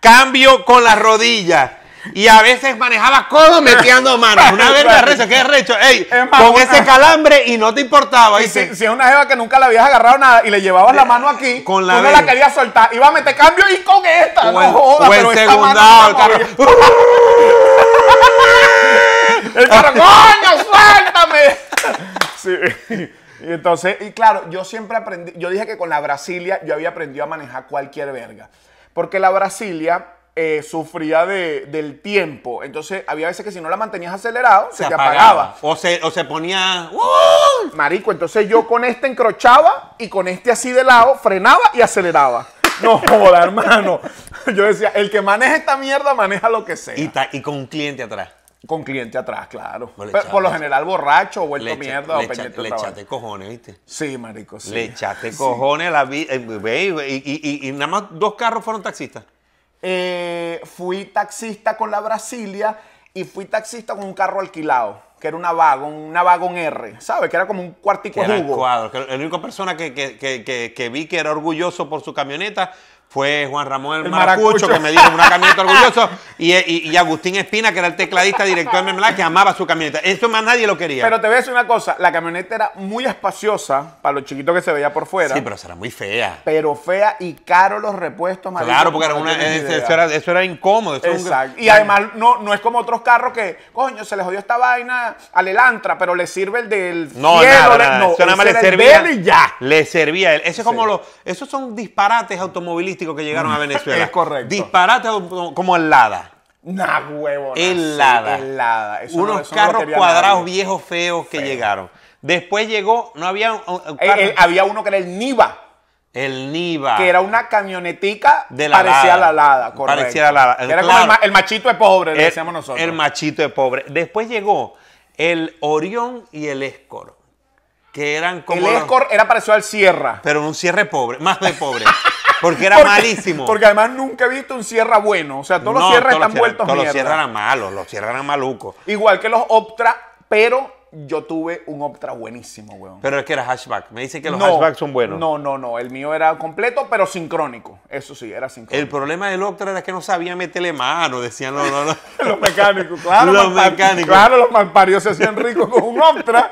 [SPEAKER 1] Cambio con las rodillas. Y a veces manejaba codo metiendo manos. Una <laughs> verga recho, qué recho. Ey,
[SPEAKER 2] más,
[SPEAKER 1] con
[SPEAKER 2] una-
[SPEAKER 1] ese calambre y no te importaba.
[SPEAKER 2] Y si, si es una jeva que nunca le habías agarrado nada y le llevabas la mano aquí,
[SPEAKER 1] Con la
[SPEAKER 2] tú no la querías soltar. Iba a meter cambio y con esta.
[SPEAKER 1] O
[SPEAKER 2] no
[SPEAKER 1] el,
[SPEAKER 2] jodas,
[SPEAKER 1] o el
[SPEAKER 2] pero esta mano
[SPEAKER 1] segundado, el carro. <laughs>
[SPEAKER 2] El carro, ¡coño, suéltame! <laughs> Sí. Y entonces, y claro, yo siempre aprendí, yo dije que con la Brasilia yo había aprendido a manejar cualquier verga. Porque la Brasilia eh, sufría de- del tiempo. Entonces, había veces que si no la mantenías acelerado, se, te apagaba.
[SPEAKER 1] O se, o se ponía. ¡Uh!
[SPEAKER 2] Marico, entonces yo con este encrochaba y con este así de lado frenaba y aceleraba. No <laughs> joda, hermano. Yo decía, el que maneja esta mierda maneja lo que sea.
[SPEAKER 1] Y, ta- y con un cliente atrás.
[SPEAKER 2] Con cliente atrás, claro.
[SPEAKER 1] No
[SPEAKER 2] Pero por lo general borracho o vuelto
[SPEAKER 1] Le,
[SPEAKER 2] mierda
[SPEAKER 1] le
[SPEAKER 2] o pendiente
[SPEAKER 1] le echaste cojones, ¿viste?
[SPEAKER 2] Sí, marico, sí.
[SPEAKER 1] Le echaste cojones a la vida. y, y, y- y nada más dos carros fueron taxistas.
[SPEAKER 2] Eh, fui taxista con la Brasilia y fui taxista con un carro alquilado, que era una Wagon, una Wagon R, ¿sabes? Que era como un cuartico de jugo.
[SPEAKER 1] cuadro. Que la única persona que, que- que- que- que vi que era orgulloso por su camioneta fue Juan Ramón el,
[SPEAKER 2] El
[SPEAKER 1] Maracucho,
[SPEAKER 2] Maracucho.
[SPEAKER 1] que me dijo una camioneta orgulloso. Y, y- y Agustín Espina, que era el tecladista, director de Mermelada, que amaba su camioneta. Eso más nadie lo quería.
[SPEAKER 2] Pero te voy a decir una cosa, la camioneta era muy espaciosa para lo chiquito que se veía por fuera.
[SPEAKER 1] sí, pero será muy fea.
[SPEAKER 2] pero fea y caro los repuestos, marico,
[SPEAKER 1] Claro, porque era una, eso, era, eso era incómodo. eso era un-
[SPEAKER 2] Exacto. Y además no, no es como otros carros que, coño, se le jodió esta vaina al Elantra, pero le sirve el del
[SPEAKER 1] No,
[SPEAKER 2] cielo,
[SPEAKER 1] nada, nada.
[SPEAKER 2] no,
[SPEAKER 1] eso nada más le
[SPEAKER 2] el
[SPEAKER 1] servía.
[SPEAKER 2] de él y ya.
[SPEAKER 1] Le servía a él. Eso es como
[SPEAKER 2] Sí.
[SPEAKER 1] los, esos son disparates automovilísticos que llegaron a <laughs> Venezuela.
[SPEAKER 2] Es correcto.
[SPEAKER 1] Disparates auto- como el Lada.
[SPEAKER 2] Nah, huevo.
[SPEAKER 1] El Lada.
[SPEAKER 2] El Lada. Eso no-
[SPEAKER 1] Unos
[SPEAKER 2] no
[SPEAKER 1] carros cuadrados
[SPEAKER 2] nadie.
[SPEAKER 1] viejos feos que
[SPEAKER 2] Feo.
[SPEAKER 1] llegaron. Después llegó, no había un, un
[SPEAKER 2] Eh, eh, había uno que era el Niva,
[SPEAKER 1] el Niva.
[SPEAKER 2] que era una camionetica
[SPEAKER 1] De la
[SPEAKER 2] parecía
[SPEAKER 1] Lada.
[SPEAKER 2] la Lada, correcto.
[SPEAKER 1] Parecía la Lada.
[SPEAKER 2] Era
[SPEAKER 1] Claro.
[SPEAKER 2] como el, ma- el machito de pobre, le decíamos nosotros.
[SPEAKER 1] el machito de pobre. Después llegó el Orión y el Escort, que eran como
[SPEAKER 2] el
[SPEAKER 1] los-
[SPEAKER 2] Escort era parecido al Sierra.
[SPEAKER 1] pero un cierre pobre, más de pobre, <laughs> porque era
[SPEAKER 2] Porque-
[SPEAKER 1] malísimo.
[SPEAKER 2] Porque además nunca he visto un Sierra bueno. O sea, todos los Sierras
[SPEAKER 1] todos
[SPEAKER 2] están
[SPEAKER 1] los
[SPEAKER 2] vueltos
[SPEAKER 1] Todos los
[SPEAKER 2] mierda.
[SPEAKER 1] cierres eran malos, los cierres eran malucos.
[SPEAKER 2] Igual que los Optra, pero yo tuve un Optra buenísimo, weón.
[SPEAKER 1] Pero es que era hatchback. Me dicen que los
[SPEAKER 2] no,
[SPEAKER 1] hatchbacks son buenos.
[SPEAKER 2] No, no, no. El mío era completo, pero sincrónico. Eso sí, era
[SPEAKER 1] El
[SPEAKER 2] sincrónico.
[SPEAKER 1] problema del Octra era que no sabía meterle mano. Decían, no, no, no.
[SPEAKER 2] los mecánicos, claro.
[SPEAKER 1] Los mecánicos.
[SPEAKER 2] Claro, los malparios se hacían ricos con un Optra.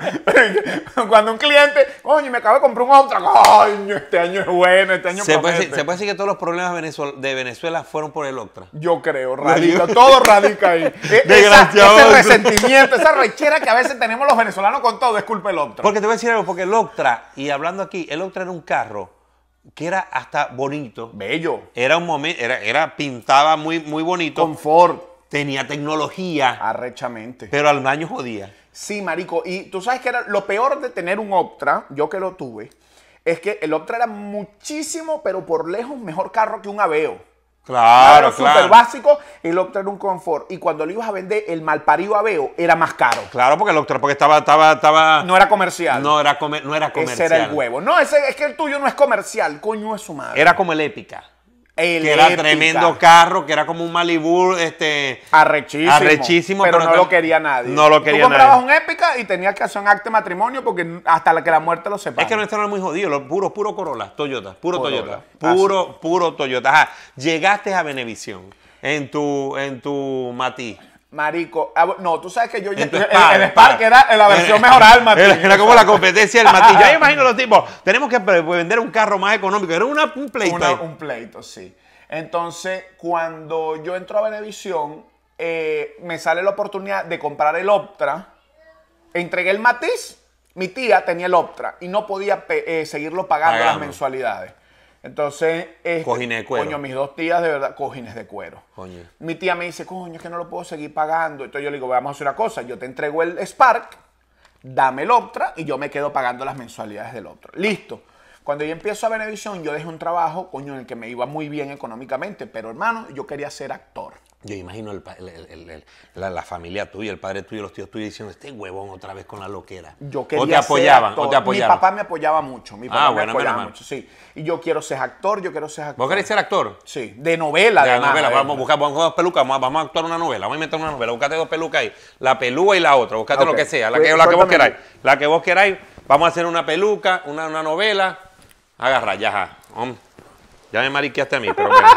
[SPEAKER 2] <laughs> Cuando un cliente, coño, me acabo de comprar un Optra. Coño, este año es bueno, este año
[SPEAKER 1] Se puede,
[SPEAKER 2] promete.
[SPEAKER 1] decir, se puede decir que todos los problemas de Venezuela fueron por el Octra.
[SPEAKER 2] Yo creo, radica, todo radica ahí. <laughs> E- esa-
[SPEAKER 1] Desgraciado.
[SPEAKER 2] ese resentimiento, esa rechera que a veces tenemos los venezolanos con todo, es culpa del Optra.
[SPEAKER 1] Porque te voy a decir algo, porque el Octra, y hablando aquí, el Octra era un carro que era hasta bonito.
[SPEAKER 2] Bello,
[SPEAKER 1] Era un momento, era, era pintaba muy, muy bonito.
[SPEAKER 2] confort,
[SPEAKER 1] tenía tecnología,
[SPEAKER 2] arrechamente.
[SPEAKER 1] pero al daño jodía.
[SPEAKER 2] Sí, marico. Y tú sabes que era lo peor de tener un Optra, yo que lo tuve, es que el Optra era muchísimo, pero por lejos mejor carro que un Aveo.
[SPEAKER 1] Claro,
[SPEAKER 2] Era súper básico, el Optra era un confort. Y cuando lo ibas a vender, el malparido Aveo era más caro.
[SPEAKER 1] Claro, porque el Octra, porque estaba, estaba, estaba.
[SPEAKER 2] No era comercial.
[SPEAKER 1] no era, comer- no era
[SPEAKER 2] Ese
[SPEAKER 1] comercial.
[SPEAKER 2] era el huevo. No, ese, es que el tuyo no es comercial, coño es su madre.
[SPEAKER 1] Era como el Épica.
[SPEAKER 2] El
[SPEAKER 1] que era tremendo carro, que era como un Malibu, este.
[SPEAKER 2] Arrechísimo.
[SPEAKER 1] Arrechísimo,
[SPEAKER 2] Pero,
[SPEAKER 1] pero
[SPEAKER 2] no lo quería nadie.
[SPEAKER 1] no lo quería
[SPEAKER 2] Tú comprabas
[SPEAKER 1] nadie.
[SPEAKER 2] un Épica y tenías que hacer un acto de matrimonio porque hasta la que la muerte lo separa.
[SPEAKER 1] Es que nuestro era muy jodido, lo puro, puro Corolla, Toyota, puro
[SPEAKER 2] Corolla.
[SPEAKER 1] Toyota,
[SPEAKER 2] Ah,
[SPEAKER 1] puro, puro Toyota. Ajá, llegaste a Benevisión en tu, en tu Matiz.
[SPEAKER 2] Marico, ah, no, tú sabes que yo
[SPEAKER 1] En
[SPEAKER 2] el,
[SPEAKER 1] Spark,
[SPEAKER 2] el Spark era la versión <laughs> mejorada del Matiz.
[SPEAKER 1] Era, era como la competencia del Matiz. Yo me <laughs> imagino los tipos, tenemos que vender un carro más económico. Era una, un pleito
[SPEAKER 2] Una- un pleito, sí. Entonces, cuando yo entro a Venevisión, eh, me sale la oportunidad de comprar el Optra. Entregué el Matiz, mi tía tenía el Optra y no podía eh, seguirlo pagando las mensualidades. Entonces, este,
[SPEAKER 1] Cojines de cuero.
[SPEAKER 2] Coño, mis dos tías de verdad, cojines de cuero.
[SPEAKER 1] Coño.
[SPEAKER 2] Mi tía me dice, coño, es que no lo puedo seguir pagando. Entonces yo le digo, vamos a hacer una cosa, yo te entrego el Spark, dame el Optra y yo me quedo pagando las mensualidades del Optra. Listo. Cuando yo empiezo a Venevisión, yo dejé un trabajo, coño, en el que me iba muy bien económicamente, pero hermano, yo quería ser actor.
[SPEAKER 1] Yo imagino el el- el- la, la familia tuya, el padre tuyo, los tíos tuyos diciendo, este huevón otra vez con la loquera.
[SPEAKER 2] Yo quería
[SPEAKER 1] o te apoyaban, o te apoyaban.
[SPEAKER 2] Mi papá me apoyaba mucho, mi papá
[SPEAKER 1] Ah,
[SPEAKER 2] me
[SPEAKER 1] bueno,
[SPEAKER 2] apoyaba
[SPEAKER 1] menos
[SPEAKER 2] mucho, sí. Y yo quiero ser actor, yo quiero ser actor.
[SPEAKER 1] ¿Vos querés ser actor?
[SPEAKER 2] Sí, de novela,
[SPEAKER 1] De
[SPEAKER 2] además,
[SPEAKER 1] novela,
[SPEAKER 2] además.
[SPEAKER 1] vamos a buscar vamos a dos pelucas, vamos a, vamos a actuar una novela, vamos a inventar una novela, buscate dos pelucas ahí, la pelúa y la otra, buscate lo que sea, la
[SPEAKER 2] Pues,
[SPEAKER 1] que, la que vos queráis, la que vos queráis, vamos a hacer una peluca, una, una novela, agarra, ya, ja, hom. ya me mariqueaste a mí, pero bueno,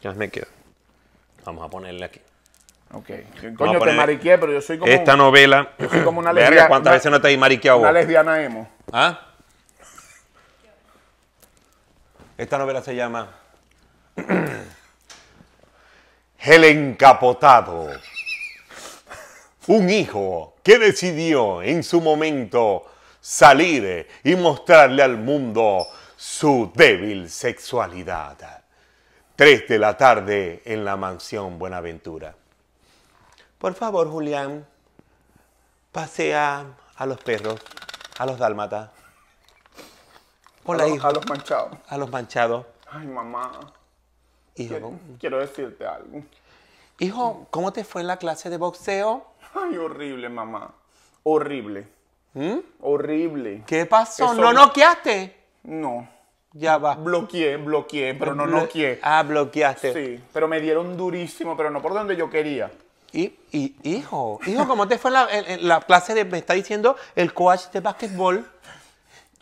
[SPEAKER 1] ya me quedo. Vamos a ponerle aquí.
[SPEAKER 2] Ok. Coño, te mariqué, pero yo soy como,
[SPEAKER 1] Esta novela,
[SPEAKER 2] yo soy como una
[SPEAKER 1] verga,
[SPEAKER 2] lesbiana.
[SPEAKER 1] ¿cuántas
[SPEAKER 2] una-
[SPEAKER 1] veces no te he mariqueado
[SPEAKER 2] Una
[SPEAKER 1] vos?
[SPEAKER 2] lesbiana emo.
[SPEAKER 1] ¿Ah? <clears throat> Esta novela se llama <clears throat> El encapotado. Un hijo que decidió en su momento salir y mostrarle al mundo su débil sexualidad. Tres de la tarde en la mansión Buenaventura. Por favor, Julián, pasea a los perros, a los dálmatas. Hola,
[SPEAKER 2] a los,
[SPEAKER 1] hijo.
[SPEAKER 2] a los manchados.
[SPEAKER 1] A los manchados.
[SPEAKER 2] Ay, mamá.
[SPEAKER 1] Hijo,
[SPEAKER 2] Quiero, quiero decirte algo.
[SPEAKER 1] hijo, ¿cómo te fue en la clase de boxeo?
[SPEAKER 2] Ay, horrible, mamá. Horrible. Horrible.
[SPEAKER 1] ¿Qué pasó?
[SPEAKER 2] Eso-
[SPEAKER 1] ¿No noqueaste?
[SPEAKER 2] No.
[SPEAKER 1] Ya va.
[SPEAKER 2] Bloqueé, bloqueé, pero no
[SPEAKER 1] Blo-
[SPEAKER 2] noqueé.
[SPEAKER 1] Ah, bloqueaste.
[SPEAKER 2] Sí, pero me dieron durísimo, pero no por donde yo quería.
[SPEAKER 1] Y, y, hijo, hijo, ¿cómo te fue la, en- la clase de, me está diciendo el coach de básquetbol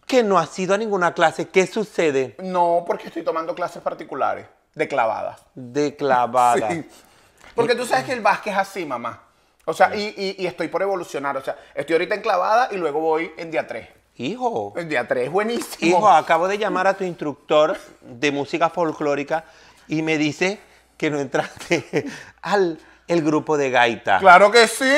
[SPEAKER 1] que no ha sido a ninguna clase? ¿Qué sucede?
[SPEAKER 2] No, porque estoy tomando clases particulares de clavadas.
[SPEAKER 1] De clavada.
[SPEAKER 2] Sí. Porque tú sabes que el básquet es así, mamá. O sea, y, y- y estoy por evolucionar. O sea, estoy ahorita en clavada y luego voy en día 3.
[SPEAKER 1] Hijo,
[SPEAKER 2] El día 3 es buenísimo.
[SPEAKER 1] hijo, acabo de llamar a tu instructor de música folclórica y me dice que no entraste <laughs> al el grupo de gaita.
[SPEAKER 2] Claro que sí.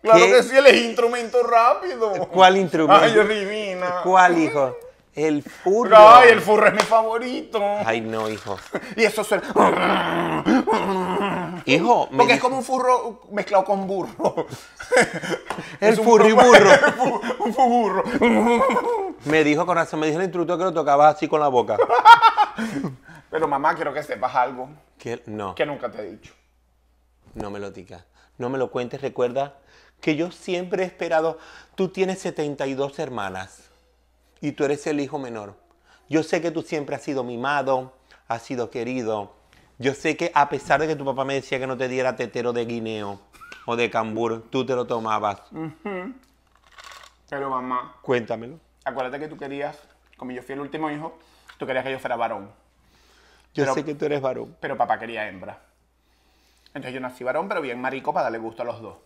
[SPEAKER 2] Claro
[SPEAKER 1] ¿Qué?
[SPEAKER 2] que sí, él es instrumento rápido.
[SPEAKER 1] ¿Cuál instrumento?
[SPEAKER 2] Ay, divina.
[SPEAKER 1] ¿Cuál, hijo? El furro.
[SPEAKER 2] Ay, el furro es mi favorito.
[SPEAKER 1] Ay, no, hijo. <laughs>
[SPEAKER 2] Y eso suena.
[SPEAKER 1] Hijo,
[SPEAKER 2] Porque es como un furro mezclado con burro.
[SPEAKER 1] El
[SPEAKER 2] un furro-
[SPEAKER 1] burro.
[SPEAKER 2] un furro.
[SPEAKER 1] me dijo con razón, me dijo el instructor que lo tocabas así con la boca. <laughs>
[SPEAKER 2] Pero mamá, quiero que sepas algo
[SPEAKER 1] Que no,
[SPEAKER 2] que nunca te he dicho.
[SPEAKER 1] no me lo digas. No me lo cuentes, recuerda que yo siempre he esperado. Tú tienes 72 hermanas y tú eres el hijo menor. Yo sé que tú siempre has sido mimado, has sido querido. Yo sé que a pesar de que tu papá me decía que no te diera tetero de guineo o de cambur, tú te lo tomabas.
[SPEAKER 2] Pero mamá,
[SPEAKER 1] Cuéntamelo.
[SPEAKER 2] acuérdate que tú querías, como yo fui el último hijo, tú querías que yo fuera varón.
[SPEAKER 1] Yo
[SPEAKER 2] Pero-
[SPEAKER 1] sé que tú eres varón.
[SPEAKER 2] Pero papá quería hembra. Entonces yo nací varón, pero bien marico para darle gusto a los dos.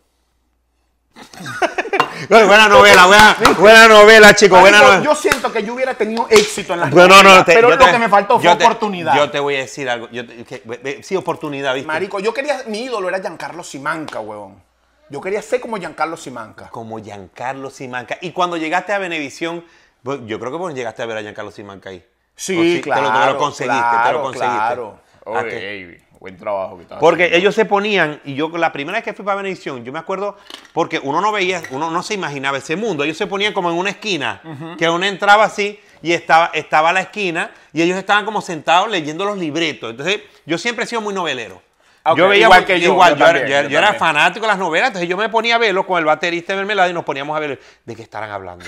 [SPEAKER 2] <laughs>
[SPEAKER 1] Buena novela, buena, buena novela, chico, buena novela.
[SPEAKER 2] yo siento que yo hubiera tenido éxito en las
[SPEAKER 1] Bueno, no,
[SPEAKER 2] novelas,
[SPEAKER 1] no, te-
[SPEAKER 2] pero lo
[SPEAKER 1] te-
[SPEAKER 2] que me faltó fue
[SPEAKER 1] yo te-
[SPEAKER 2] oportunidad.
[SPEAKER 1] Yo te voy a decir algo. Yo que- sí, oportunidad, ¿viste?
[SPEAKER 2] Marico, yo quería, mi ídolo era Giancarlo Simanca, huevón. Yo quería ser como Giancarlo Simanca.
[SPEAKER 1] Como Giancarlo Simanca. Y cuando llegaste a Venevisión, bueno, yo creo que vos llegaste a ver a Giancarlo Simanca ahí.
[SPEAKER 2] Sí,
[SPEAKER 1] O te lo-
[SPEAKER 2] claro.
[SPEAKER 1] Te lo, conseguiste, te lo conseguiste.
[SPEAKER 2] Claro.
[SPEAKER 1] Que-
[SPEAKER 2] ey, buen trabajo que estás
[SPEAKER 1] Porque
[SPEAKER 2] haciendo.
[SPEAKER 1] ellos se ponían, y yo la primera vez que fui para Venevisión, yo me acuerdo, porque uno no veía, uno no se imaginaba ese mundo. Ellos se ponían como en una esquina, que uno entraba así y estaba, estaba la esquina, y ellos estaban como sentados leyendo los libretos. Entonces, yo siempre he sido muy novelero.
[SPEAKER 2] Ok,
[SPEAKER 1] yo veía
[SPEAKER 2] igual que yo,
[SPEAKER 1] igual,
[SPEAKER 2] yo
[SPEAKER 1] yo, era-
[SPEAKER 2] también,
[SPEAKER 1] yo era-
[SPEAKER 2] yo
[SPEAKER 1] yo era
[SPEAKER 2] también.
[SPEAKER 1] fanático de las novelas, entonces yo me ponía a verlo con el baterista de Mermelada y nos poníamos a ver de qué estarán hablando.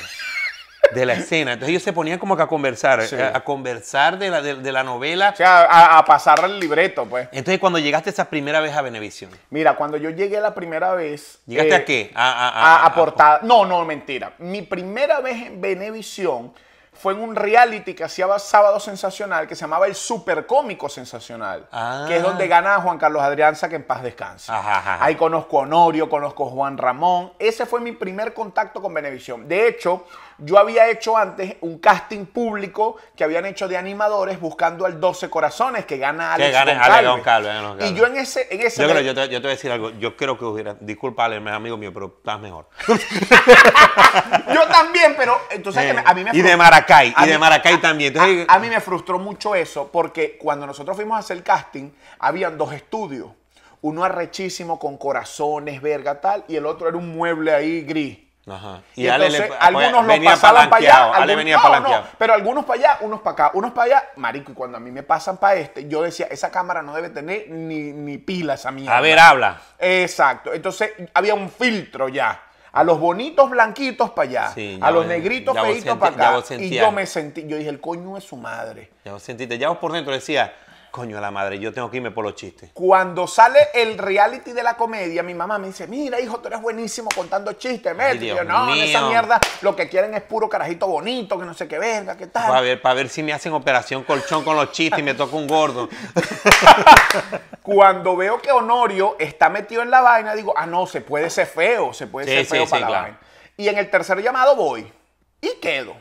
[SPEAKER 1] De la escena. Entonces ellos se ponían como que a conversar,
[SPEAKER 2] Sí.
[SPEAKER 1] a, a conversar de la, de, de la novela.
[SPEAKER 2] O sea, a, a pasar el libreto, pues.
[SPEAKER 1] Entonces cuando llegaste esa primera vez a Venevisión,
[SPEAKER 2] Mira, cuando yo llegué la primera vez.
[SPEAKER 1] ¿llegaste
[SPEAKER 2] eh,
[SPEAKER 1] a qué? A, a-
[SPEAKER 2] portada. No, no, mentira. Mi primera vez en Venevisión fue en un reality que hacía Sábado Sensacional que se llamaba El Supercómico Sensacional,
[SPEAKER 1] Ah.
[SPEAKER 2] que es donde gana Juan Carlos Adrianza, que en paz descanse.
[SPEAKER 1] Ajá.
[SPEAKER 2] Ahí conozco a Honorio, conozco a Juan Ramón. Ese fue mi primer contacto con Venevisión. De hecho, yo había hecho antes un casting público que habían hecho de animadores buscando al 12 Corazones, que gana
[SPEAKER 1] Que
[SPEAKER 2] Alex
[SPEAKER 1] gane
[SPEAKER 2] Goncalves.
[SPEAKER 1] Alex Goncalves, Alex Goncalves.
[SPEAKER 2] Y yo en ese... En ese
[SPEAKER 1] Yo creo, yo te, yo te voy a decir algo. Yo creo que hubiera. Disculpa, amigo mío, pero estás mejor. <laughs>
[SPEAKER 2] Yo también, pero entonces
[SPEAKER 1] Eh,
[SPEAKER 2] a mí me
[SPEAKER 1] y de Maracay, y de Maracay también. Entonces-
[SPEAKER 2] a, a mí me frustró mucho eso porque cuando nosotros fuimos a hacer el casting, habían dos estudios. Uno arrechísimo con corazones, verga, tal, y el otro era un mueble ahí gris.
[SPEAKER 1] Ajá.
[SPEAKER 2] Y,
[SPEAKER 1] Ale
[SPEAKER 2] entonces
[SPEAKER 1] le-
[SPEAKER 2] algunos lo
[SPEAKER 1] venía
[SPEAKER 2] pasaban para allá.
[SPEAKER 1] Ale
[SPEAKER 2] algunos-
[SPEAKER 1] venía
[SPEAKER 2] no,
[SPEAKER 1] palanqueado.
[SPEAKER 2] no, pero algunos para allá, unos para acá, unos para allá. Marico, y cuando a mí me pasan para este, yo decía, esa cámara no debe tener ni, ni pila esa mierda.
[SPEAKER 1] A ver, habla.
[SPEAKER 2] Exacto. Entonces había un filtro ya. A los bonitos blanquitos para allá.
[SPEAKER 1] Sí,
[SPEAKER 2] a los negritos feitos para acá. Y yo me sentí, yo dije, el coño es su madre.
[SPEAKER 1] Ya vos sentiste, ya vos por dentro decía, coño la madre, yo tengo que irme por los chistes.
[SPEAKER 2] Cuando sale el reality de la comedia, mi mamá me dice, mira, hijo, tú eres buenísimo contando chistes, mete. Y
[SPEAKER 1] Dios
[SPEAKER 2] yo, no, en esa
[SPEAKER 1] mío.
[SPEAKER 2] mierda lo que quieren es puro carajito bonito, que no sé qué verga, qué tal.
[SPEAKER 1] Para ver, para ver si me hacen operación colchón con los chistes y me toca un gordo. <laughs>
[SPEAKER 2] Cuando veo que Honorio está metido en la vaina, digo, ah, no, se puede ser feo, se puede
[SPEAKER 1] Sí,
[SPEAKER 2] ser
[SPEAKER 1] sí,
[SPEAKER 2] feo
[SPEAKER 1] sí,
[SPEAKER 2] para la
[SPEAKER 1] claro.
[SPEAKER 2] vaina. Y en el tercer llamado voy y quedo.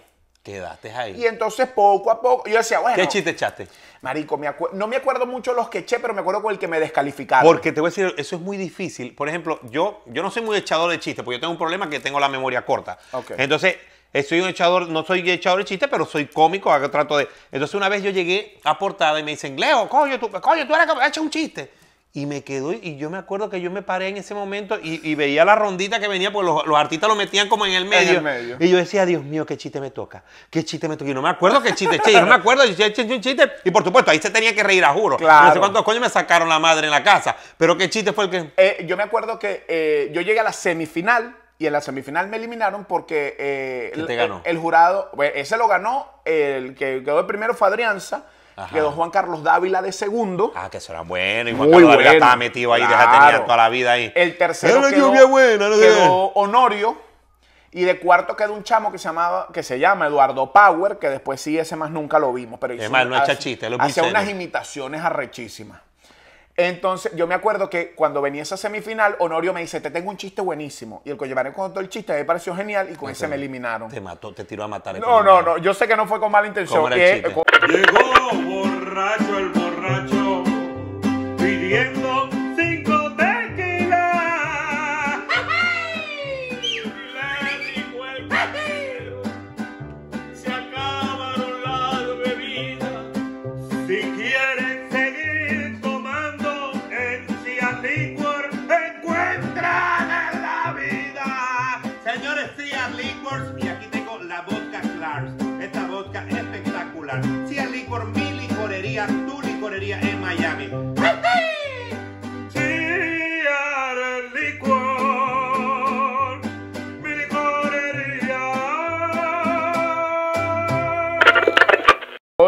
[SPEAKER 1] Quedaste ahí.
[SPEAKER 2] Y entonces poco a poco, yo decía, bueno,
[SPEAKER 1] ¿Qué chiste echaste?
[SPEAKER 2] marico, me no me acuerdo mucho los que eché, pero me acuerdo con el que me descalificaron.
[SPEAKER 1] Porque te voy a decir, eso es muy difícil. Por ejemplo, yo, yo no soy muy echador de chistes, porque yo tengo un problema que tengo la memoria corta. Entonces, eh, soy un echador, no soy echador de chistes, pero soy cómico, hago trato de. Entonces, una vez yo llegué a portada y me dicen, Leo, coño, tú, coño, tú eres que echa un chiste. Y me quedó, y yo me acuerdo que yo me paré en ese momento y, y veía la rondita que venía, porque los, los artistas lo metían como en el medio.
[SPEAKER 2] el medio.
[SPEAKER 1] Y yo decía, Dios mío, qué chiste me toca, qué chiste me toca. Y no me acuerdo qué chiste eché, yo no me acuerdo, yo eché un chiste. Y por supuesto, ahí se tenía que reír a juro.
[SPEAKER 2] Claro.
[SPEAKER 1] No sé cuántos coños me sacaron la madre en la casa. Pero qué chiste fue el que.
[SPEAKER 2] Eh, yo me acuerdo que eh, yo llegué a la semifinal y en la semifinal me eliminaron porque eh,
[SPEAKER 1] ¿Quién te
[SPEAKER 2] el,
[SPEAKER 1] ganó?
[SPEAKER 2] el jurado, ese lo ganó, el que quedó de primero fue Adrianza,
[SPEAKER 1] Ajá.
[SPEAKER 2] quedó Juan Carlos Dávila de segundo.
[SPEAKER 1] Ah, que eso era bueno. Y Juan
[SPEAKER 2] Muy
[SPEAKER 1] Carlos Dávila
[SPEAKER 2] bueno.
[SPEAKER 1] estaba metido ahí,
[SPEAKER 2] Claro.
[SPEAKER 1] tenía toda la vida ahí.
[SPEAKER 2] El tercero quedó,
[SPEAKER 1] lluvia buena, no sé
[SPEAKER 2] quedó
[SPEAKER 1] qué.
[SPEAKER 2] Honorio. Y de cuarto quedó un chamo que se llamaba, que se llama Eduardo Power, que después sí, ese más nunca lo vimos. Pero
[SPEAKER 1] Es
[SPEAKER 2] hizo-
[SPEAKER 1] más, no
[SPEAKER 2] hace-
[SPEAKER 1] es
[SPEAKER 2] Hacía
[SPEAKER 1] serio.
[SPEAKER 2] unas imitaciones arrechísimas. Entonces, yo me acuerdo que cuando venía esa semifinal, Honorio me dice, te tengo un chiste buenísimo. Y el Coyebané contó el chiste, me pareció genial y con ese me eliminaron.
[SPEAKER 1] Te mató, te tiró a matar.
[SPEAKER 2] No, no, no, yo sé que no fue con mala intención.
[SPEAKER 1] ¿Cómo era el
[SPEAKER 2] Eh,
[SPEAKER 1] chiste?
[SPEAKER 5] Llegó borracho el borracho pidiendo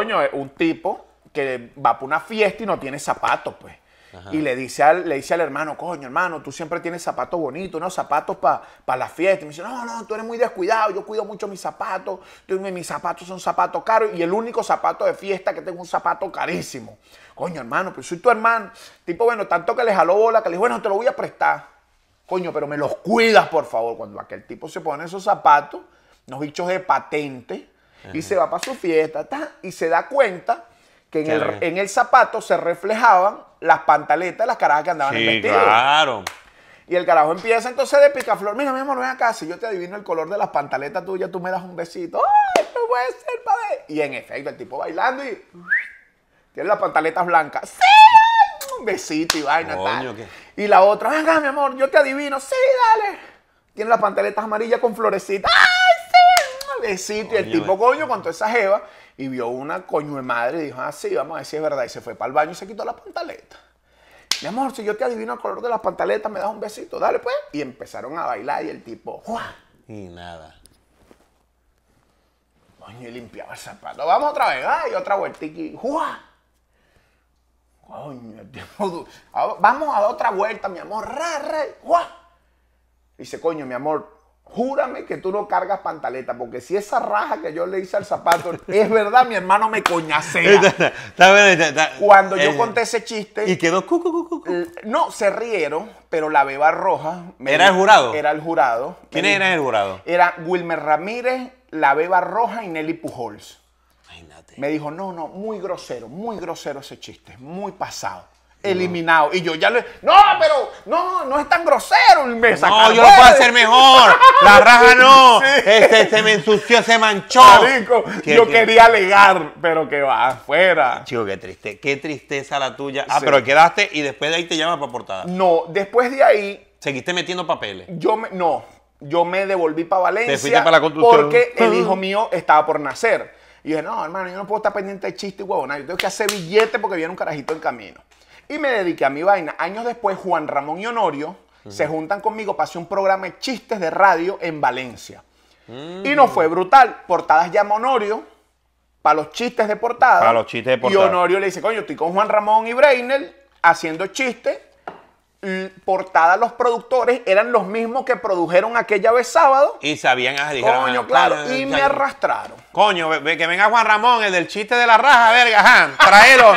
[SPEAKER 2] Coño, un tipo que va para una fiesta y no tiene zapatos, pues. Y le dice, al, le dice al hermano, coño, hermano, tú siempre tienes zapatos bonitos, unos zapatos para la fiesta. Y me dice, no, no, tú eres muy descuidado, yo cuido mucho mis zapatos, tú- mis zapatos son zapatos caros y el único zapato de fiesta que tengo es un zapato carísimo. Coño, hermano, pero soy tu hermano. Tipo, bueno, tanto que le jaló bola que le dijo, bueno, te lo voy a prestar. Coño, pero me los cuidas, por favor. Cuando aquel tipo se pone esos zapatos, unos bichos de patente, y se va para su fiesta, ta, y se da cuenta que en el, en el zapato se reflejaban las pantaletas de las carajas que andaban en
[SPEAKER 1] Sí,
[SPEAKER 2] vestido.
[SPEAKER 1] claro.
[SPEAKER 2] Y el carajo empieza entonces de picaflor. Mira, mi amor, ven acá. Si yo te adivino el color de las pantaletas tuyas, tú me das un besito. ¡Ay, no puede ser, padre! Y en efecto, el tipo bailando y... Tiene las pantaletas blancas. ¡Sí! Un besito y vaina.
[SPEAKER 1] Coño,
[SPEAKER 2] tal.
[SPEAKER 1] qué-
[SPEAKER 2] Y la otra, venga, mi amor, yo te adivino. Sí, dale. Tiene las pantaletas amarillas con florecitas. Un besito. y el tipo, coño, con toda esa jeva. Y vio una coño de madre y dijo, ah, sí, vamos a ver si es verdad. Y se fue para el baño y se quitó las pantaletas. Mi amor, si yo te adivino el color de las pantaletas, me das un besito, dale pues. Y empezaron a bailar y el tipo, ¡juá!
[SPEAKER 1] Y nada.
[SPEAKER 2] Coño, y limpiaba el zapato. Vamos otra vez, ¡ay! Otra vueltica y ¡juá! Coño, el tipo, ah, vamos a dar otra vuelta, mi amor, ra, ra, ¡juá! Dice, coño, mi amor, júrame que tú no cargas pantaleta, porque si esa raja que yo le hice al zapato <laughs> es verdad, mi hermano me coñacea. Cuando yo
[SPEAKER 1] eh,
[SPEAKER 2] conté ese chiste,
[SPEAKER 1] Y quedó cu, cu, cu, cu, cu.
[SPEAKER 2] eh, no, se rieron, pero la beba roja... me
[SPEAKER 1] ¿Era el jurado?
[SPEAKER 2] Era el jurado.
[SPEAKER 1] ¿Quién era
[SPEAKER 2] dijo-
[SPEAKER 1] el jurado?
[SPEAKER 2] Era Wilmer Ramírez, la beba roja y Nelly Pujols.
[SPEAKER 1] Imagínate.
[SPEAKER 2] Me dijo, no, no, muy grosero, muy grosero ese chiste, muy pasado. Eliminado. Y yo ya le. No, pero no, no es tan grosero. Me
[SPEAKER 1] No, yo lo puedo hacer mejor. La raja no. <laughs>
[SPEAKER 2] Sí.
[SPEAKER 1] Este se me ensució, se manchó.
[SPEAKER 2] Marico, yo
[SPEAKER 1] qué-
[SPEAKER 2] quería alegar, pero que va afuera.
[SPEAKER 1] Chico, qué triste, qué tristeza la tuya. Ah,
[SPEAKER 2] Sí.
[SPEAKER 1] pero quedaste y después de ahí te llaman para portada.
[SPEAKER 2] No, después de ahí,
[SPEAKER 1] Seguiste metiendo papeles.
[SPEAKER 2] yo me. No, yo me devolví para Valencia.
[SPEAKER 1] Te fuiste para la construcción.
[SPEAKER 2] Porque el hijo <laughs> mío estaba por nacer. Y dije, no, hermano, yo no puedo estar pendiente de chiste y huevona. Yo tengo que hacer billete porque viene un carajito en camino. Y me dediqué a mi vaina. Años después, Juan Ramón y Honorio se juntan conmigo para hacer un programa de chistes de radio en Valencia. Y nos fue brutal. Portadas llama Honorio para los chistes de portada.
[SPEAKER 1] Para los chistes de
[SPEAKER 2] Y
[SPEAKER 1] portada.
[SPEAKER 2] Honorio le dice, coño, estoy con Juan Ramón y Breiner haciendo chistes. L- Portada los productores eran los mismos que produjeron aquella vez sábado.
[SPEAKER 1] Y sabían, ah, dijeron,
[SPEAKER 2] Coño,
[SPEAKER 1] ah,
[SPEAKER 2] claro.
[SPEAKER 1] coño,
[SPEAKER 2] Y me arrastraron.
[SPEAKER 1] Coño, ve- ve que venga Juan Ramón, el del chiste de la raja, verga, ajá, tráelo.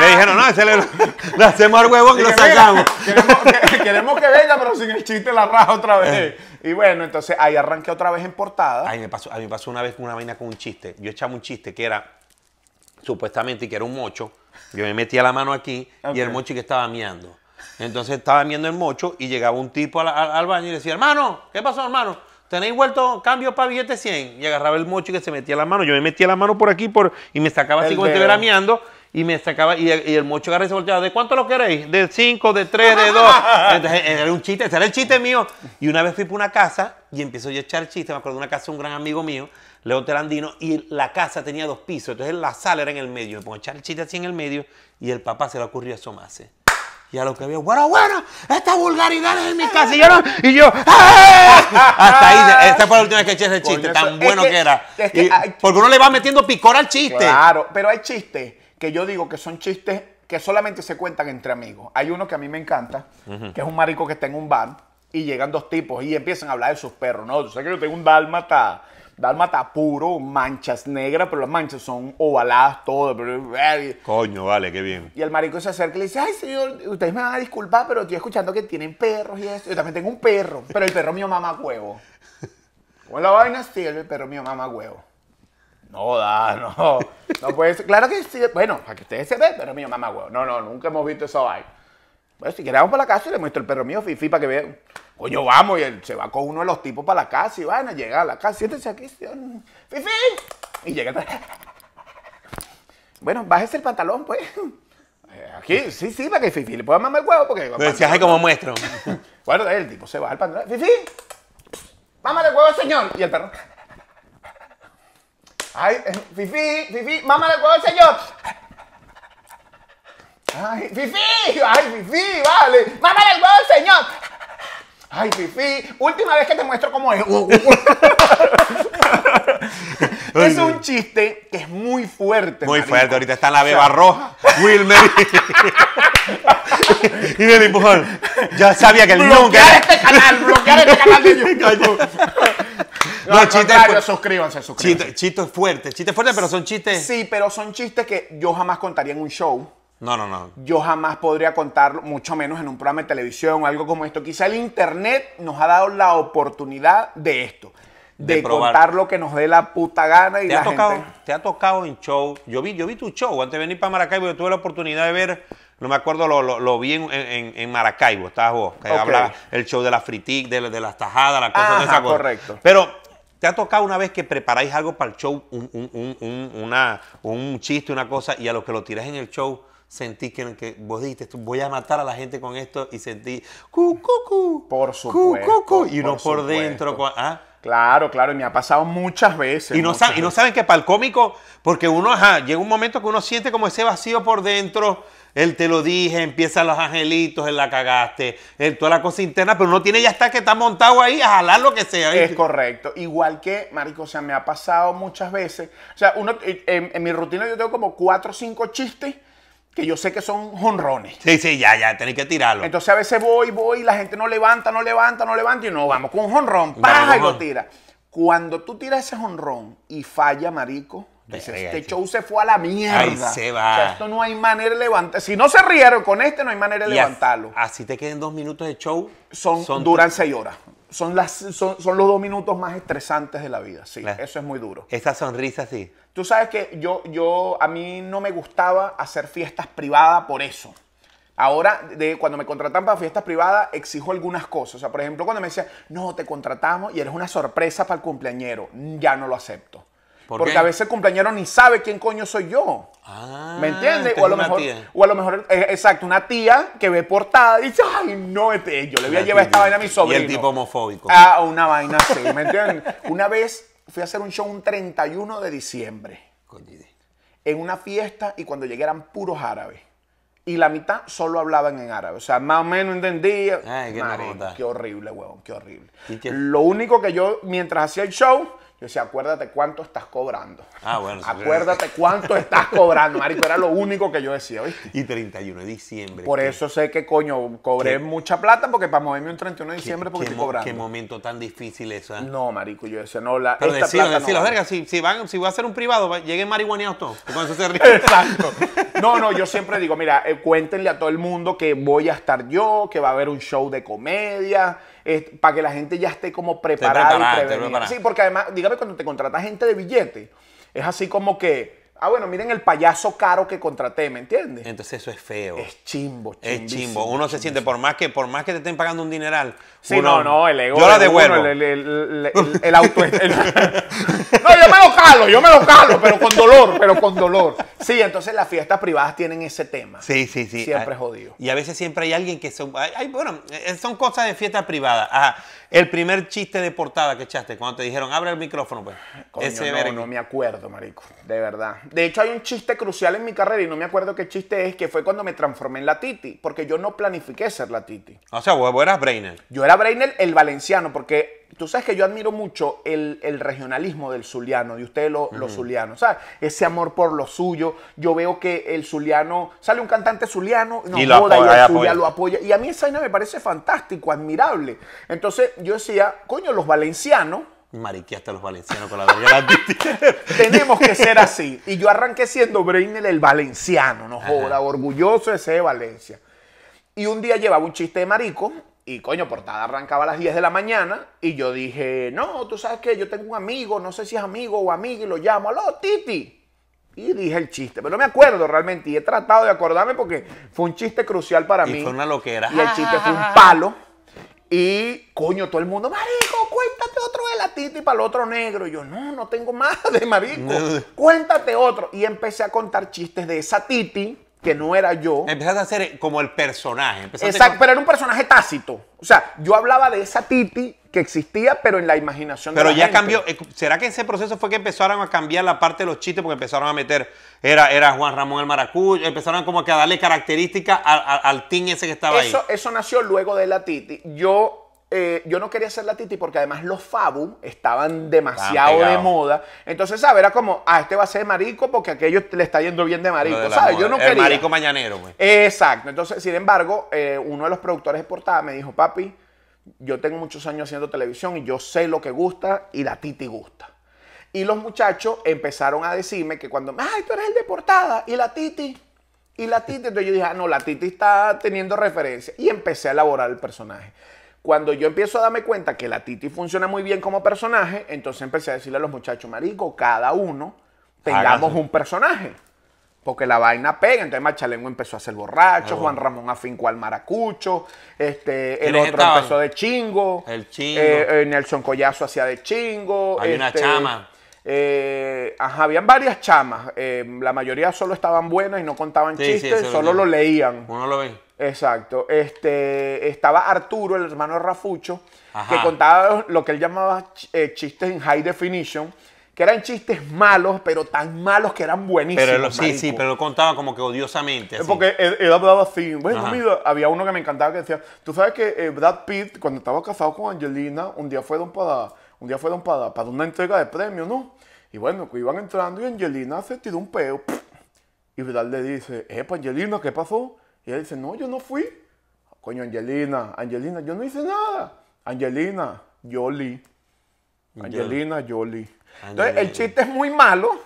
[SPEAKER 1] Le dijeron, no, ese le, <laughs> le hacemos al huevón y lo sacamos.
[SPEAKER 2] queremos, que, queremos que venga, pero sin el chiste la raja otra vez. Y bueno, entonces ahí arranqué otra vez en portada.
[SPEAKER 1] Ay, me pasó, a mí me pasó una vez una vaina con un chiste. Yo echaba un chiste que era, supuestamente, que era un mocho. Yo me metía la mano aquí y el mocho que estaba miando. Entonces estaba miando el mocho y llegaba un tipo al, al- al baño y decía, hermano, ¿qué pasó, hermano? ¿Tenéis vuelto cambio para billete 100? Y agarraba el mocho y que se metía la mano. Yo me metía la mano por aquí por, y me sacaba así como miando. Y me sacaba, y el, y el mocho agarraba y se volteaba. ¿De cuánto lo queréis? ¿De 5, de 3, de 2? <laughs> Entonces era un chiste, ese era el chiste mío. Y una vez fui por una casa y empezó yo a echar chistes. Me acuerdo de una casa de un gran amigo mío, Leo Terandino, y la casa tenía dos pisos. Entonces la sala era en el medio. Me pongo a echar el chiste así en el medio y el papá se le ocurrió asomarse. Y a lo que veo, bueno, bueno, esta vulgaridad es en mi casa. Y yo, no- y yo ¡ah! <laughs> hasta ahí, esta fue la última vez que eché ese chiste,
[SPEAKER 2] Coño,
[SPEAKER 1] tan
[SPEAKER 2] es
[SPEAKER 1] bueno
[SPEAKER 2] que-
[SPEAKER 1] que, era.
[SPEAKER 2] es que
[SPEAKER 1] Y-
[SPEAKER 2] hay-
[SPEAKER 1] porque uno le va metiendo picor al chiste.
[SPEAKER 2] Claro, pero hay chistes que yo digo que son chistes que solamente se cuentan entre amigos. Hay uno que a mí me encanta, que es un marico que está en un bar y llegan dos tipos y empiezan a hablar de sus perros. No, tú sabes que yo tengo un dálmata, dálmata puro, manchas negras, pero las manchas son ovaladas todas. pero-
[SPEAKER 1] Coño, vale, qué bien.
[SPEAKER 2] Y el marico se acerca y le dice, ay señor, ustedes me van a disculpar, pero estoy escuchando que tienen perros y eso. Yo también tengo un perro, pero el perro mío mama huevo. ¿Cómo es la vaina? Sí, el perro mío mama huevo. No da, no. No puede ser. Claro que sí. Bueno, para que ustedes se vean, el perro mío mama huevo. No, no, nunca hemos visto esa vaina. Bueno, si queremos para la casa le muestro el perro mío, Fifi, para que vean. Coño, vamos, y él se va con uno de los tipos para la casa y van a llegar a la casa. Siéntense aquí, señor. Fifi. Y llega. Bueno, bájese el pantalón, pues. Eh, Aquí, sí, sí, para que Fifi le pueda mamar el huevo, porque.
[SPEAKER 1] Ay, como muestro. <laughs>
[SPEAKER 2] Bueno, el tipo se va al pantalón. Fifi, mámale el huevo, señor. Y el perro. Ay, eh, Fifi, Fifi, mámale el huevo, señor. Ay, Fifi, ay, Fifi, vale. Mámale el huevo, señor. Ay, Fifi, última vez que te muestro cómo es. <laughs> es un chiste que es muy fuerte.
[SPEAKER 1] Muy
[SPEAKER 2] marico.
[SPEAKER 1] fuerte, ahorita está en la
[SPEAKER 2] O sea,
[SPEAKER 1] beba roja. <laughs> Wilmer. <laughs> y me empujón. Ya sabía que el nunca.
[SPEAKER 2] Bloquear este canal, bloquear este canal de YouTube.
[SPEAKER 1] No,
[SPEAKER 2] No, contrario,
[SPEAKER 1] fu-
[SPEAKER 2] suscríbanse, suscríbanse.
[SPEAKER 1] Chiste- Chistes fuertes, chistes fuertes, pero son chistes.
[SPEAKER 2] Sí, pero son chistes que yo jamás contaría en un show.
[SPEAKER 1] No, no, no.
[SPEAKER 2] Yo jamás podría contarlo, mucho menos en un programa de televisión o algo como esto. Quizá el internet nos ha dado la oportunidad de esto. De,
[SPEAKER 1] De
[SPEAKER 2] contar lo que nos dé la puta gana y
[SPEAKER 1] ¿Te
[SPEAKER 2] la
[SPEAKER 1] ha, tocado,
[SPEAKER 2] gente...
[SPEAKER 1] te ha tocado en show. Yo vi, yo vi tu show antes de venir para Maracaibo. Yo tuve la oportunidad de ver, no me acuerdo, lo, lo, lo vi en, en- en Maracaibo. Estabas vos, que hablaba el show de la fritic, de, de las tajadas, la cosa de
[SPEAKER 2] Ajá,
[SPEAKER 1] esa cosa.
[SPEAKER 2] correcto.
[SPEAKER 1] Pero, ¿te ha tocado una vez que preparáis algo para el show, un, un- un- un- una, un chiste, una cosa, y a lo que lo tirás en el show, sentí que, que vos dijiste, voy a matar a la gente con esto, y sentí, cu, cu, cu,
[SPEAKER 2] Por supuesto,
[SPEAKER 1] cu, cu, y uno
[SPEAKER 2] por
[SPEAKER 1] por dentro, ¿ah?
[SPEAKER 2] Claro, claro, y me ha pasado muchas veces.
[SPEAKER 1] Y no,
[SPEAKER 2] muchas
[SPEAKER 1] saben, y no saben que para el cómico, porque uno, ajá, llega un momento que uno siente como ese vacío por dentro, él te lo dije, empiezan los angelitos, él la cagaste, él, toda la cosa interna, pero uno tiene ya está que está montado ahí a jalar lo que sea.
[SPEAKER 2] Es correcto. Igual que, marico, o sea, me ha pasado muchas veces. O sea, uno, en, en mi rutina yo tengo como cuatro o cinco chistes que yo sé que son jonrones.
[SPEAKER 1] Sí, sí, ya, ya, tenés que tirarlo.
[SPEAKER 2] Entonces a veces voy, voy, y la gente no levanta, no levanta, no levanta, y no, vamos con un jonrón, ¡paja! y lo tira. Cuando tú tiras ese jonrón y falla, marico, dices, este show se fue a la mierda.
[SPEAKER 1] Ahí se va.
[SPEAKER 2] O sea, esto no hay manera de levantar. Si no se rieron con este, no hay manera de
[SPEAKER 1] Y
[SPEAKER 2] levantarlo.
[SPEAKER 1] Así te queden dos minutos de show.
[SPEAKER 2] Son, duran seis horas. Son, las, son, son los dos minutos más estresantes de la vida. Sí,
[SPEAKER 1] Claro.
[SPEAKER 2] eso es muy duro.
[SPEAKER 1] Esa sonrisa sí.
[SPEAKER 2] Tú sabes que yo, yo, a mí no me gustaba hacer fiestas privadas por eso. Ahora, de, cuando me contratan para fiestas privadas, exijo algunas cosas. O sea, por ejemplo, cuando me decían, no, te contratamos y eres una sorpresa para el cumpleañero, ya no lo acepto.
[SPEAKER 1] ¿Por
[SPEAKER 2] Porque
[SPEAKER 1] qué?
[SPEAKER 2] a veces el cumpleañero ni sabe quién coño soy yo.
[SPEAKER 1] Ah,
[SPEAKER 2] ¿Me entiendes? O a lo mejor,
[SPEAKER 1] tía.
[SPEAKER 2] o a lo mejor eh, exacto, una tía que ve portada y dice, ay, no, este, yo le voy a llevar esta vaina a mi sobrino.
[SPEAKER 1] Y el tipo homofóbico.
[SPEAKER 2] Ah, una vaina así, ¿me entiendes? <laughs> Una vez fui a hacer un show un 31 de diciembre
[SPEAKER 1] Coño,
[SPEAKER 2] en una fiesta y cuando llegué eran puros árabes. Y la mitad solo hablaban en árabe. O sea, más o menos entendía.
[SPEAKER 1] Ay, qué
[SPEAKER 2] qué horrible, huevón, qué horrible. Lo único que yo, mientras hacía el show, yo decía, acuérdate cuánto estás cobrando.
[SPEAKER 1] Ah, bueno, sí,
[SPEAKER 2] Acuérdate cuánto estás cobrando, marico. Era lo único que yo decía, ¿viste?
[SPEAKER 1] Y 31 de diciembre.
[SPEAKER 2] Por
[SPEAKER 1] qué-
[SPEAKER 2] eso sé que, coño, cobré
[SPEAKER 1] ¿Qué?
[SPEAKER 2] mucha plata porque para moverme un 31 de diciembre porque estoy cobrando.
[SPEAKER 1] Qué momento tan difícil eso, ¿eh?
[SPEAKER 2] No, marico, yo decía, no, la,
[SPEAKER 1] Pero
[SPEAKER 2] esta
[SPEAKER 1] decilo,
[SPEAKER 2] plata
[SPEAKER 1] decilo,
[SPEAKER 2] no
[SPEAKER 1] verga, si, si, van, si voy a hacer un privado, va- lleguen marihuaneados todos. Con eso se ríen.
[SPEAKER 2] Exacto. No, no, yo siempre digo, mira, eh, cuéntenle a todo el mundo que voy a estar yo, que va a haber un show de comedia, para que la gente ya esté como preparada
[SPEAKER 1] preparada,
[SPEAKER 2] y prevenida.
[SPEAKER 1] preparada.
[SPEAKER 2] Sí, porque además, dígame, cuando te contratas gente de billete, es así como que, ah, bueno, miren el payaso caro que contraté, ¿me entiendes?
[SPEAKER 1] Entonces eso es feo.
[SPEAKER 2] Es chimbo,
[SPEAKER 1] Es chimbo. Uno se siente, por más que por más que te estén pagando un dineral.
[SPEAKER 2] Sí,
[SPEAKER 1] uno-
[SPEAKER 2] no, no, el ego.
[SPEAKER 1] Yo la
[SPEAKER 2] uno,
[SPEAKER 1] devuelvo.
[SPEAKER 2] El, el, el, el- el <laughs> auto. no, yo me lo calo, yo me lo calo, pero con dolor, pero con dolor. Sí, entonces las fiestas privadas tienen ese tema.
[SPEAKER 1] Sí, sí, sí.
[SPEAKER 2] Siempre
[SPEAKER 1] Ah,
[SPEAKER 2] jodido.
[SPEAKER 1] Y a veces siempre hay alguien que son. hay- bueno, eh, son cosas de fiesta privada. Ajá. El primer chiste de portada que echaste, cuando te dijeron, abre el micrófono, pues.
[SPEAKER 2] Coño,
[SPEAKER 1] Ese
[SPEAKER 2] no, no me acuerdo, marico, de verdad. De hecho, hay un chiste crucial en mi carrera y no me acuerdo qué chiste es, que fue cuando me transformé en la Titi, porque yo no planifiqué ser la Titi.
[SPEAKER 1] O sea, vos, eras Brainer.
[SPEAKER 2] Yo era Brainer el valenciano, porque tú sabes que yo admiro mucho el, el regionalismo del zuliano, de ustedes lo- los zulianos, ¿sabes? Ese amor por lo suyo. Yo veo que el zuliano, sale un cantante zuliano, no
[SPEAKER 1] Y lo
[SPEAKER 2] joda,
[SPEAKER 1] apoya,
[SPEAKER 2] y el
[SPEAKER 1] apoya.
[SPEAKER 2] Zulia lo apoya. Y a mí esa vaina me parece fantástico, admirable. Entonces yo decía, coño, los valencianos
[SPEAKER 1] Mariqueaste a los valencianos con la verga de la Titi.
[SPEAKER 2] tenemos que ser así. Y yo arranqué siendo Brainer el valenciano, no joda, orgulloso de ser de Valencia. Y un día llevaba un chiste de marico y coño, portada arrancaba a las 10 de la mañana y yo dije, no, tú sabes que yo tengo un amigo, no sé si es amigo o amiga y lo llamo, aló, Titi. Y dije el chiste, pero no me acuerdo realmente y he tratado de acordarme porque fue un chiste crucial para
[SPEAKER 1] Y
[SPEAKER 2] mí.
[SPEAKER 1] fue una loquera.
[SPEAKER 2] Y el chiste fue un palo. Y coño, todo el mundo, marico, cuéntate otro de la titi para el otro negro. Y yo, no, no tengo más de marico. <laughs> cuéntate otro. Y empecé a contar chistes de esa titi, que no era yo.
[SPEAKER 1] Empezaste a hacer como el personaje. Empezaste
[SPEAKER 2] Exacto,
[SPEAKER 1] con-
[SPEAKER 2] pero era un personaje tácito. O sea, yo hablaba de esa titi que existía, pero en la imaginación de
[SPEAKER 1] Pero
[SPEAKER 2] la
[SPEAKER 1] ya
[SPEAKER 2] gente.
[SPEAKER 1] cambió. eh, ¿Será que ese proceso fue que empezaron a cambiar la parte de los chistes? Porque empezaron a meter. Era, era Juan Ramón el Maracuyo. Empezaron como que a darle características al, team ese que estaba
[SPEAKER 2] Eso,
[SPEAKER 1] ahí.
[SPEAKER 2] eso nació luego de la Titi. Yo, eh, yo no quería ser la Titi porque además los Fabu estaban demasiado de moda. Entonces, ¿sabes? Era como, ah, este va a ser marico porque aquello le está yendo bien de marico.
[SPEAKER 1] De
[SPEAKER 2] ¿Sabes?
[SPEAKER 1] moda.
[SPEAKER 2] Yo no
[SPEAKER 1] el
[SPEAKER 2] quería.
[SPEAKER 1] marico mañanero, pues.
[SPEAKER 2] Exacto. Entonces, sin embargo, eh, uno de los productores de portada me dijo, papi, yo tengo muchos años haciendo televisión y yo sé lo que gusta y la Titi gusta. Y los muchachos empezaron a decirme que cuando, ay, tú eres el de portada y la Titi. Y la Titi, entonces yo dije, ah, no, la Titi está teniendo referencia. Y empecé a elaborar el personaje. Cuando yo empiezo a darme cuenta que la Titi funciona muy bien como personaje, entonces empecé a decirle a los muchachos, marico, cada uno tengamos un personaje. Porque la vaina pega. Entonces Machalengo empezó a ser borracho,
[SPEAKER 1] Ah,
[SPEAKER 2] Juan Ramón afincó al maracucho, este, el
[SPEAKER 1] ¿Quiénes
[SPEAKER 2] otro empezó de chingo.
[SPEAKER 1] El chingo.
[SPEAKER 2] eh, eh, Nelson Collazo hacía de chingo.
[SPEAKER 1] Hay una
[SPEAKER 2] este,
[SPEAKER 1] chama.
[SPEAKER 2] eh, ajá, habían varias chamas. eh, la mayoría solo estaban buenas y no contaban
[SPEAKER 1] Sí,
[SPEAKER 2] chistes, solo
[SPEAKER 1] lo-
[SPEAKER 2] lo leían.
[SPEAKER 1] Uno lo ve.
[SPEAKER 2] Exacto. Este, estaba Arturo, el hermano de Rafucho,
[SPEAKER 1] Ajá.
[SPEAKER 2] que contaba lo que él llamaba ch- eh, chistes en high definition, que eran chistes malos, pero tan malos que eran buenísimos.
[SPEAKER 1] Pero lo- sí, sí, pero lo contaba como que odiosamente. así.
[SPEAKER 2] Porque él, él hablaba así. Bueno,
[SPEAKER 1] Ajá.
[SPEAKER 2] mira, había uno que me encantaba que decía, tú sabes que eh, Brad Pitt, cuando estaba casado con Angelina, un día fueron para, un día fueron para, para una entrega de premios, ¿no? Y bueno, que iban entrando y Angelina se tiró un peo. Y Vidal le dice, Epa, Angelina, ¿qué pasó? Y ella dice, no, yo no fui. Coño, Angelina, Angelina, yo no hice nada. Angelina, Jolie. Angelina, Jolie. Entonces, el chiste es muy malo,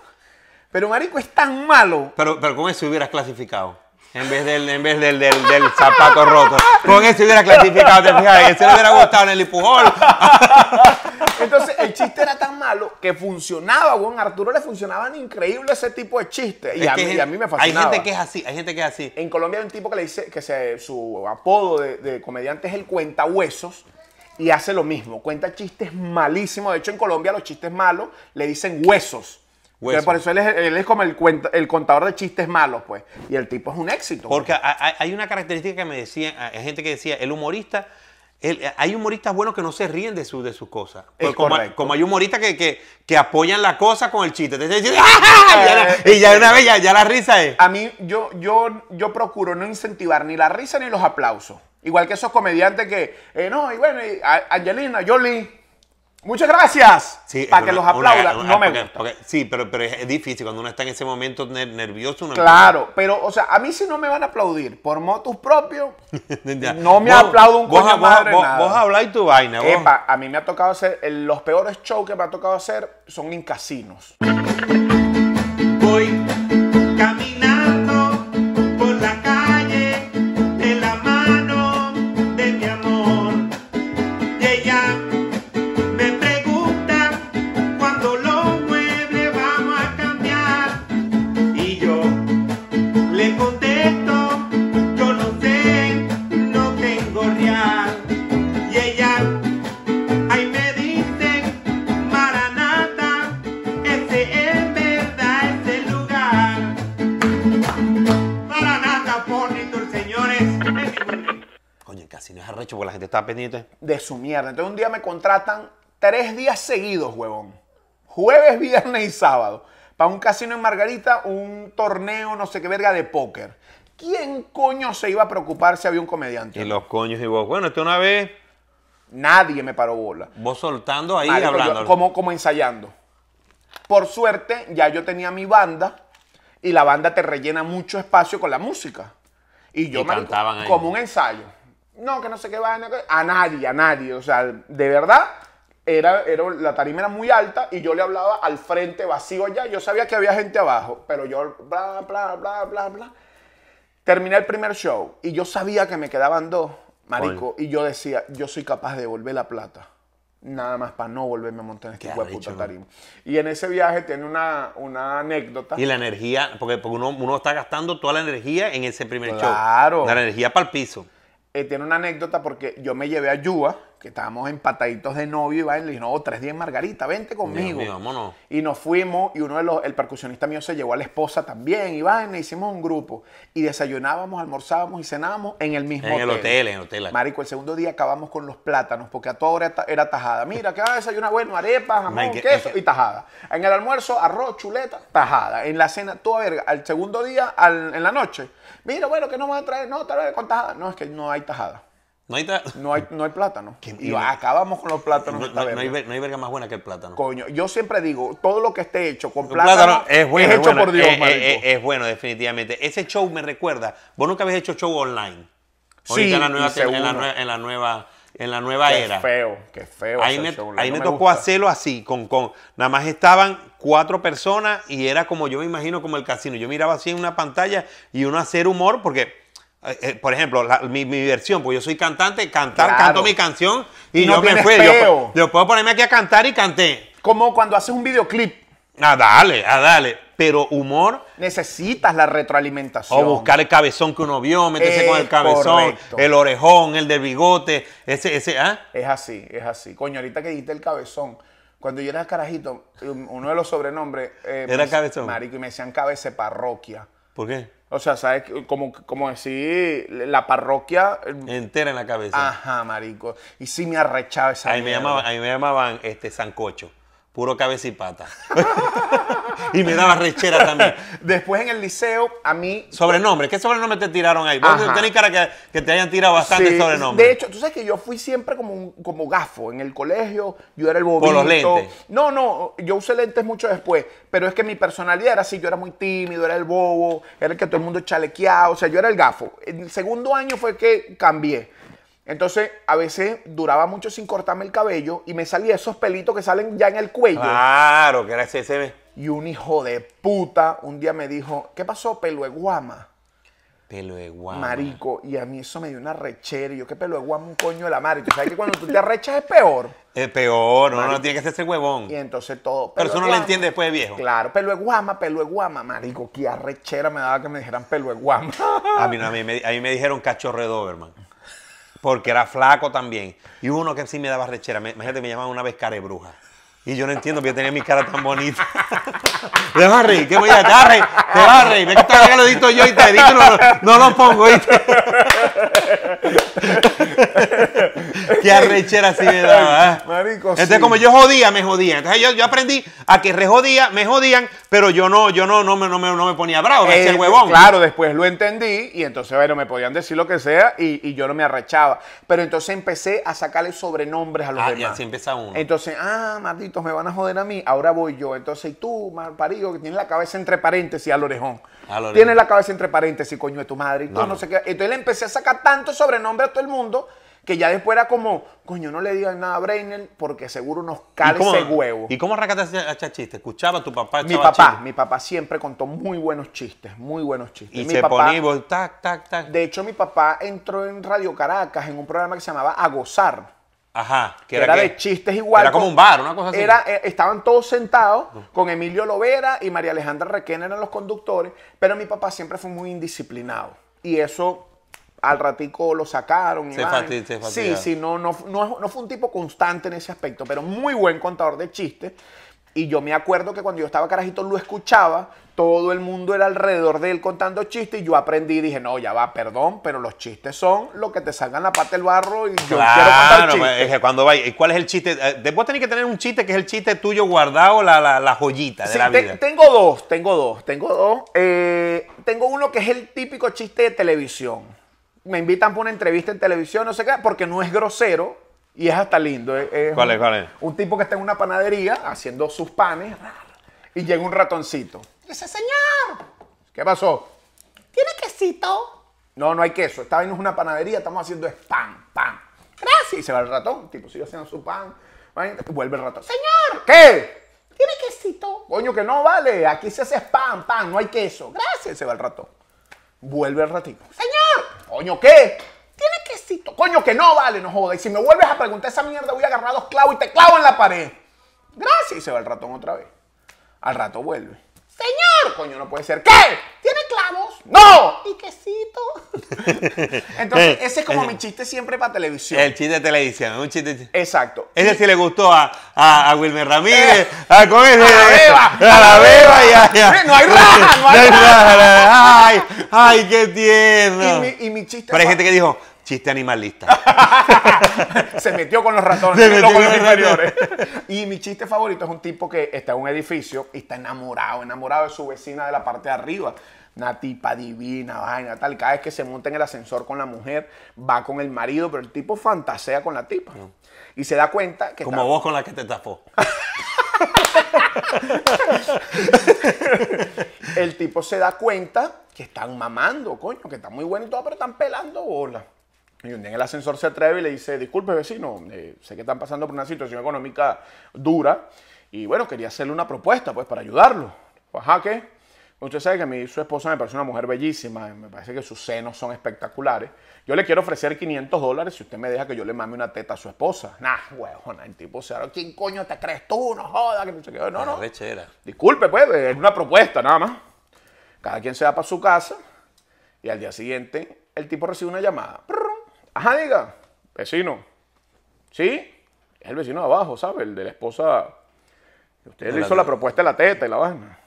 [SPEAKER 2] pero Marico es tan malo
[SPEAKER 1] Pero, pero con eso hubieras clasificado. En vez del, en vez del, del, del zapato roto. Con eso hubieras clasificado, te fijas. Ese le hubiera gustado en el empujón. <laughs>
[SPEAKER 2] Entonces, el chiste era tan malo que funcionaba, weón. Arturo le funcionaban increíble ese tipo de chistes. Y,
[SPEAKER 1] Es
[SPEAKER 2] a mí, y a mí me fascinaba.
[SPEAKER 1] Hay gente que es así, hay gente que es así.
[SPEAKER 2] En Colombia hay un tipo que le dice que se, su apodo de, de comediante es el cuenta huesos y hace lo mismo. Cuenta chistes malísimos. De hecho, en Colombia los chistes malos le dicen huesos. Por eso él es, él es como el, cuenta- el contador de chistes malos, pues. Y el tipo es un éxito.
[SPEAKER 1] Porque hay, hay- hay una característica que me decía, hay gente que decía, el humorista, el- hay humoristas buenos que no se ríen de, su, de sus cosas.
[SPEAKER 2] Es
[SPEAKER 1] Porque como, como hay humoristas que, que, que apoyan la cosa con el chiste. Te dicen, ¡Ah! y, <laughs> ya y ya una vez ya, ya la risa es.
[SPEAKER 2] A mí, yo, yo, yo procuro no incentivar ni la risa ni los aplausos. Igual que esos comediantes que, eh, no, y bueno, y Angelina, Jolie, muchas gracias.
[SPEAKER 1] Sí,
[SPEAKER 2] para que
[SPEAKER 1] una-
[SPEAKER 2] los aplaudan.
[SPEAKER 1] una-
[SPEAKER 2] no me
[SPEAKER 1] porque-
[SPEAKER 2] gusta.
[SPEAKER 1] porque- sí, pero, pero es, difícil cuando uno está en ese momento ner- nervioso. uno
[SPEAKER 2] Claro, pero, o sea, a mí si no me van a aplaudir por motus propios, <laughs> no me
[SPEAKER 1] Vos-
[SPEAKER 2] aplaudo un
[SPEAKER 1] vos-
[SPEAKER 2] coño
[SPEAKER 1] vos-
[SPEAKER 2] madre
[SPEAKER 1] vos-
[SPEAKER 2] nada.
[SPEAKER 1] Vos habláis tu vaina.
[SPEAKER 2] Epa, a mí me ha tocado hacer, los peores shows que me ha tocado hacer son en casinos.
[SPEAKER 1] Arrecho porque la gente está pendiente.
[SPEAKER 2] de su mierda. Entonces un día me contratan tres días seguidos, huevón. Jueves, viernes y sábado. Para un casino en Margarita, un torneo, no sé qué verga, de póker. ¿Quién coño se iba a preocupar si había un comediante?
[SPEAKER 1] Y los coños y vos. Bueno, esto una vez,
[SPEAKER 2] Nadie me paró bola.
[SPEAKER 1] vos soltando ahí
[SPEAKER 2] yo
[SPEAKER 1] hablando.
[SPEAKER 2] como, como ensayando. Por suerte, ya yo tenía mi banda y la banda te rellena mucho espacio con la música. Y yo
[SPEAKER 1] Y
[SPEAKER 2] marico,
[SPEAKER 1] cantaban ahí.
[SPEAKER 2] como un ensayo. No, que no sé qué vaina. que- A nadie, a nadie. O sea, de verdad, era, era, la tarima era muy alta y yo le hablaba al frente vacío ya. Yo sabía que había gente abajo, pero yo bla, bla, bla, bla, bla. Terminé el primer show y yo sabía que me quedaban dos, marico. Y yo decía, yo soy capaz de devolver la plata. Nada más para no volverme a montar en este de puta tarima. Y en ese viaje tiene una, una anécdota.
[SPEAKER 1] Y la energía, porque, porque uno, uno está gastando toda la energía en ese primer
[SPEAKER 2] Claro.
[SPEAKER 1] show. La energía para el piso.
[SPEAKER 2] Eh, tiene una anécdota porque yo me llevé a Yua, que estábamos empataditos de novio, y va y le dije, no, tres días en Margarita, vente conmigo.
[SPEAKER 1] mío, vámonos.
[SPEAKER 2] Y nos fuimos, y uno de los, el percusionista mío se llevó a la esposa también, y va, y hicimos un grupo. Y desayunábamos, almorzábamos y cenábamos en el mismo
[SPEAKER 1] En
[SPEAKER 2] hotel.
[SPEAKER 1] el hotel, en el hotel.
[SPEAKER 2] Marico, el segundo día acabamos con los plátanos, porque a toda hora era- tajada. Mira, ¿qué va a desayunar? Bueno, arepa, jamón,
[SPEAKER 1] Man, que-
[SPEAKER 2] queso
[SPEAKER 1] es que-
[SPEAKER 2] y tajada. En el almuerzo, arroz, chuleta, tajada. En la cena, toda verga. Al segundo día, al- en la noche, mira, bueno, ¿qué nos van a traer? No, tal vez con tajada. No, es que no hay tajada.
[SPEAKER 1] No hay, ta-
[SPEAKER 2] No hay, no hay plátano. <laughs> Y acabamos con los plátanos.
[SPEAKER 1] no- no- no hay
[SPEAKER 2] verga.
[SPEAKER 1] ver- no hay verga más buena que el plátano.
[SPEAKER 2] Coño, yo siempre digo, todo lo que esté hecho con plátano,
[SPEAKER 1] es bueno.
[SPEAKER 2] hecho
[SPEAKER 1] bueno,
[SPEAKER 2] por Dios,
[SPEAKER 1] eh, es bueno, definitivamente. Ese show me recuerda. Vos nunca habéis hecho show online.
[SPEAKER 2] Sí,
[SPEAKER 1] en la nueva, en la, en la nueva, en la nueva
[SPEAKER 2] Qué
[SPEAKER 1] era.
[SPEAKER 2] feo, qué feo.
[SPEAKER 1] Ahí me,
[SPEAKER 2] show,
[SPEAKER 1] ahí
[SPEAKER 2] no
[SPEAKER 1] me tocó hacerlo así, con, con, nada más estaban cuatro personas y era como yo me imagino como el casino. Yo miraba así en una pantalla y uno hacer humor porque, eh, eh, por ejemplo, la- mi, mi versión, pues yo soy cantante, cantar,
[SPEAKER 2] Claro.
[SPEAKER 1] canto mi canción y
[SPEAKER 2] No
[SPEAKER 1] yo me fui. Yo, yo puedo ponerme aquí a cantar y canté.
[SPEAKER 2] Como cuando haces un videoclip,
[SPEAKER 1] A dale, a dale. Pero humor
[SPEAKER 2] necesitas la retroalimentación.
[SPEAKER 1] o buscar el cabezón que uno vio, meterse
[SPEAKER 2] Es
[SPEAKER 1] con el cabezón,
[SPEAKER 2] correcto.
[SPEAKER 1] el orejón, el del bigote, ese, ese, ¿ah?
[SPEAKER 2] Es así, es así. Coño, ahorita que dijiste el cabezón, cuando yo era carajito, uno de los sobrenombres... eh,
[SPEAKER 1] ¿Era cabezón?
[SPEAKER 2] Marico, y me decían cabeza parroquia.
[SPEAKER 1] ¿Por qué?
[SPEAKER 2] O sea, ¿sabes? Como, como decir, la parroquia...
[SPEAKER 1] Entera en la cabeza.
[SPEAKER 2] Ajá, marico. Y sí me arrechaba esa
[SPEAKER 1] Ahí me llamaban, ahí me llamaban este sancocho. Puro cabeza y pata. <laughs> y me daba rechera también.
[SPEAKER 2] Después en el liceo, a mí
[SPEAKER 1] Sobrenombre, ¿qué sobrenombre te tiraron ahí? Vos tenés cara que, que te hayan tirado bastante
[SPEAKER 2] Sí,
[SPEAKER 1] sobrenombre.
[SPEAKER 2] De hecho, tú sabes que yo fui siempre como, un- como gafo. En el colegio yo era el bobito.
[SPEAKER 1] Por los lentes.
[SPEAKER 2] No, no, yo usé lentes mucho después. Pero es que mi personalidad era así. Yo era muy tímido, era el bobo, era el que todo el mundo chalequeaba. O sea, yo era el gafo. En el segundo año fue que cambié. Entonces, a veces duraba mucho sin cortarme el cabello y me salía esos pelitos que salen ya en el cuello.
[SPEAKER 1] Claro, que era ese,
[SPEAKER 2] Y un hijo de puta un día me dijo, ¿qué pasó, pelo de guama?
[SPEAKER 1] pelo de guama.
[SPEAKER 2] Marico, y a mí eso me dio una rechera. Y yo, ¿qué pelo de guama un coño de la madre? Y tú sabes que cuando tú te arrechas es peor.
[SPEAKER 1] Es peor, no, no tiene que ser ese huevón.
[SPEAKER 2] Y entonces todo.
[SPEAKER 1] Pero eso no lo entiende después de viejo.
[SPEAKER 2] Claro, pelo de guama, pelo de guama. Marico, qué arrechera me daba que me dijeran pelo de guama.
[SPEAKER 1] A mí, no, a, mí, me- a mí me dijeron cachorro de Doberman. Porque era flaco también. Y uno que sí me daba rechera. Imagínate, me llamaban una vez cara de bruja. Y yo no entiendo porque yo tenía mi cara tan bonita. <laughs> Te vas a reír, ¿qué voy a a reír? Te vas a reír. Ve que vez lo edito yo y te edito, no, no lo pongo, ¿viste? <laughs> <laughs> Qué arrechera así me daba. ¿eh? <laughs>
[SPEAKER 2] Marico,
[SPEAKER 1] Entonces,
[SPEAKER 2] sí.
[SPEAKER 1] como yo jodía, me jodían. Entonces, yo, yo aprendí a que rejodía, me jodían, pero yo no, yo no, no, me, no, me, no me ponía bravo, me hacía el
[SPEAKER 2] Eh,
[SPEAKER 1] huevón.
[SPEAKER 2] Claro, después lo entendí y entonces, bueno, me podían decir lo que sea y, y yo no me arrechaba. Pero entonces empecé a sacarle sobrenombres a los
[SPEAKER 1] Ah,
[SPEAKER 2] demás.
[SPEAKER 1] y así empieza uno.
[SPEAKER 2] Entonces, ah, malditos, me van a joder a mí, ahora voy yo. Entonces, y tú, mal parido, que tienes la cabeza entre paréntesis al orejón.
[SPEAKER 1] Al orejón.
[SPEAKER 2] Tienes la cabeza entre paréntesis, coño de tu madre. Y tú,
[SPEAKER 1] No,
[SPEAKER 2] no,
[SPEAKER 1] no.
[SPEAKER 2] sé qué. Entonces le empecé a sacar tanto sobrenombre a todo el mundo que ya después era como, coño, no le digan nada a Brainer porque seguro nos cale ese huevo.
[SPEAKER 1] ¿Y cómo arrancaste a echar chistes? ¿Escuchaba a tu papá
[SPEAKER 2] Mi papá,
[SPEAKER 1] chistes?
[SPEAKER 2] mi papá siempre contó muy buenos chistes, muy buenos chistes.
[SPEAKER 1] Y
[SPEAKER 2] mi
[SPEAKER 1] se
[SPEAKER 2] papá,
[SPEAKER 1] ponía vos, tac, tac, tac.
[SPEAKER 2] De hecho, mi papá entró en Radio Caracas en un programa que se llamaba A Gozar.
[SPEAKER 1] Ajá.
[SPEAKER 2] que era, de chistes igual.
[SPEAKER 1] Era como un bar, una cosa así.
[SPEAKER 2] Era, eh, estaban todos sentados con Emilio Lovera y María Alejandra Requena eran los conductores, pero mi papá siempre fue muy indisciplinado. Y eso al ratico lo sacaron. y
[SPEAKER 1] Se fati- se
[SPEAKER 2] sí, sí, no, no, no, no fue un tipo constante en ese aspecto, pero muy buen contador de chistes. Y yo me acuerdo que cuando yo estaba carajito lo escuchaba, todo el mundo era alrededor de él contando chistes y yo aprendí y dije, no, ya va, perdón, pero los chistes son lo que te salgan la pata del barro y yo quiero contar chistes.
[SPEAKER 1] pues, es que cuando vaya, ¿y cuál es el chiste? Eh, Después tenés que tener un chiste que es el chiste tuyo guardado, la, la, la joyita de
[SPEAKER 2] Sí,
[SPEAKER 1] la
[SPEAKER 2] te-
[SPEAKER 1] vida.
[SPEAKER 2] tengo dos, tengo dos, tengo dos. Eh, tengo uno que es el típico chiste de televisión. Me invitan por una entrevista en televisión, no sé qué, porque no es grosero y es hasta lindo. Es- es
[SPEAKER 1] ¿Cuál
[SPEAKER 2] un-
[SPEAKER 1] es, cuál es?
[SPEAKER 2] Un tipo que está en una panadería haciendo sus panes y llega un ratoncito. Dice, señor, ¿qué pasó? ¿Tiene quesito? No, no hay queso. Esta vez no es una panadería, estamos haciendo es pan, pan. Gracias. Y se va el ratón, el tipo sigue haciendo su pan. vaina, Vuelve el ratón. Señor, ¿qué? ¿Tiene quesito? Coño, que no vale. Aquí se hace pan, pan, no hay queso. Gracias. Se va el ratón. Vuelve el ratito. Señor, coño, ¿qué? Tiene quesito. Coño, que no vale, no joda. Y si me vuelves a preguntar esa mierda, voy a agarrar dos clavos y te clavo en la pared. Gracias. Y se va el ratón otra vez. Al rato vuelve. Señor, coño, no puede ser. ¿Qué? ¿Tiene clavos? ¡No! ¿Y quesito? <laughs> Entonces, ese es como mi chiste siempre para televisión.
[SPEAKER 1] El chiste de televisión, un chiste.
[SPEAKER 2] Exacto.
[SPEAKER 1] Ese sí le gustó a, a, a Wilmer Ramírez, a con ese.
[SPEAKER 2] A la beba, <laughs>
[SPEAKER 1] A la beba y a- y a-
[SPEAKER 2] Sí, no hay <laughs> raja, no hay
[SPEAKER 1] raja. Ay, ay, qué tierno.
[SPEAKER 2] Y mi, y mi chiste
[SPEAKER 1] Pero hay gente que dijo, chiste animalista.
[SPEAKER 2] se metió con los ratones,
[SPEAKER 1] Se metió
[SPEAKER 2] con los inferiores. Y mi chiste favorito es un tipo que está en un edificio y está enamorado, enamorado de su vecina de la parte de arriba. Una tipa divina, vaina, tal. Cada vez que se monta en el ascensor con la mujer, va con el marido, pero el tipo fantasea con la tipa. Y se da cuenta que
[SPEAKER 1] Como
[SPEAKER 2] está-
[SPEAKER 1] vos con la que te tapó. <laughs>
[SPEAKER 2] el tipo se da cuenta que están mamando, coño, que está muy bueno y todo, pero están pelando bola. Y un día en el ascensor se atreve y le dice, disculpe vecino, eh, sé que están pasando por una situación económica dura y bueno, quería hacerle una propuesta pues para ayudarlo. ¿ajá qué? Usted sabe que a mí su esposa me parece una mujer bellísima, me parece que sus senos son espectaculares. Yo le quiero ofrecer 500 dólares si usted me deja que yo le mame una teta a su esposa. Nah, huevona, el tipo se ¿quién coño te crees tú? No jodas, que no sé qué. No, no.
[SPEAKER 1] Rechera.
[SPEAKER 2] Disculpe, pues, es una propuesta nada más. Cada quien se va para su casa y al día siguiente el tipo recibe una llamada. Ajá, diga, vecino. ¿Sí? Es el vecino de abajo, ¿sabe? El de la esposa. Usted le
[SPEAKER 1] la-
[SPEAKER 2] hizo la propuesta de la teta y la vaina.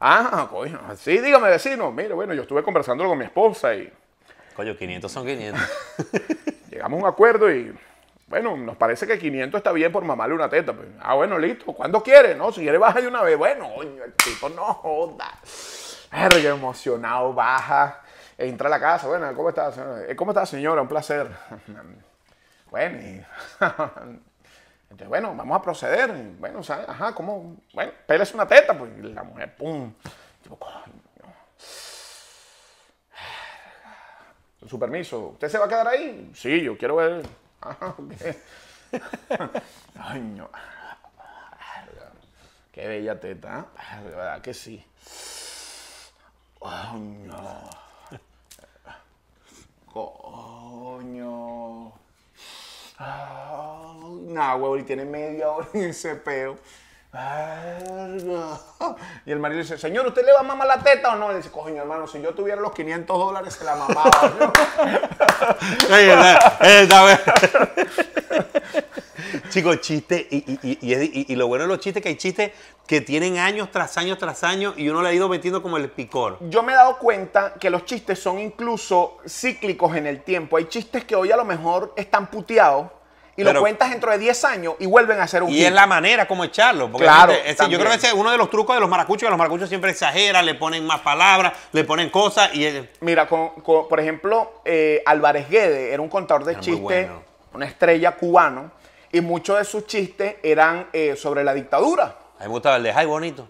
[SPEAKER 2] Ah, coño. Sí, dígame, vecino. Mire, bueno, yo estuve conversando con mi esposa y
[SPEAKER 1] Coño, 500 son 500. <laughs>
[SPEAKER 2] llegamos a un acuerdo y Bueno, nos parece que 500 está bien por mamarle una teta. Pues, ah, bueno, listo. ¿Cuándo quiere? No, si quiere baja de una vez. Bueno, coño, el tipo no joda. Verga, emocionado, baja. Entra a la casa. Bueno, ¿cómo está, señora? ¿Cómo está, señora? Un placer. <laughs> bueno, y... <laughs> Entonces, bueno, vamos a proceder. Bueno, ¿sabes? Ajá, ¿cómo? Bueno, pélese una teta. Pues la mujer, pum. Tipo. Con su permiso, ¿usted se va a quedar ahí? Sí, yo quiero ver. Ajá, <laughs> ok. Ay, no. Qué bella teta, ¿eh? De verdad que sí. Ay, no. Coño. Ay, nah, huevo, y tiene media hora en ese peo. Y el marido dice, señor, ¿usted le va a mamar la teta o no? Y dice, coño, hermano, si yo tuviera los 500 dólares, se la mamaba. ¿no?". <laughs>
[SPEAKER 1] Ay, verdad, esta vez. Chicos, chistes, y, y- lo bueno de los chistes que hay chistes que tienen años tras años tras años y uno le ha ido metiendo como el picor.
[SPEAKER 2] Yo me he dado cuenta que los chistes son incluso cíclicos en el tiempo. Hay chistes que hoy a lo mejor están puteados y
[SPEAKER 1] Pero-
[SPEAKER 2] lo cuentas dentro de 10 años y vuelven a ser un
[SPEAKER 1] Y
[SPEAKER 2] hit.
[SPEAKER 1] es la manera como echarlo. Porque
[SPEAKER 2] Claro,
[SPEAKER 1] ese- yo creo que ese es uno de los trucos de los maracuchos, que los maracuchos siempre exageran, le ponen más palabras, le ponen cosas y
[SPEAKER 2] Mira, con- con- por ejemplo, eh, Álvarez Guede era un contador de chistes,
[SPEAKER 1] bueno.
[SPEAKER 2] una estrella cubano, y muchos de sus chistes eran eh, sobre la dictadura.
[SPEAKER 1] a mí me gustaba el de Ay Bonito.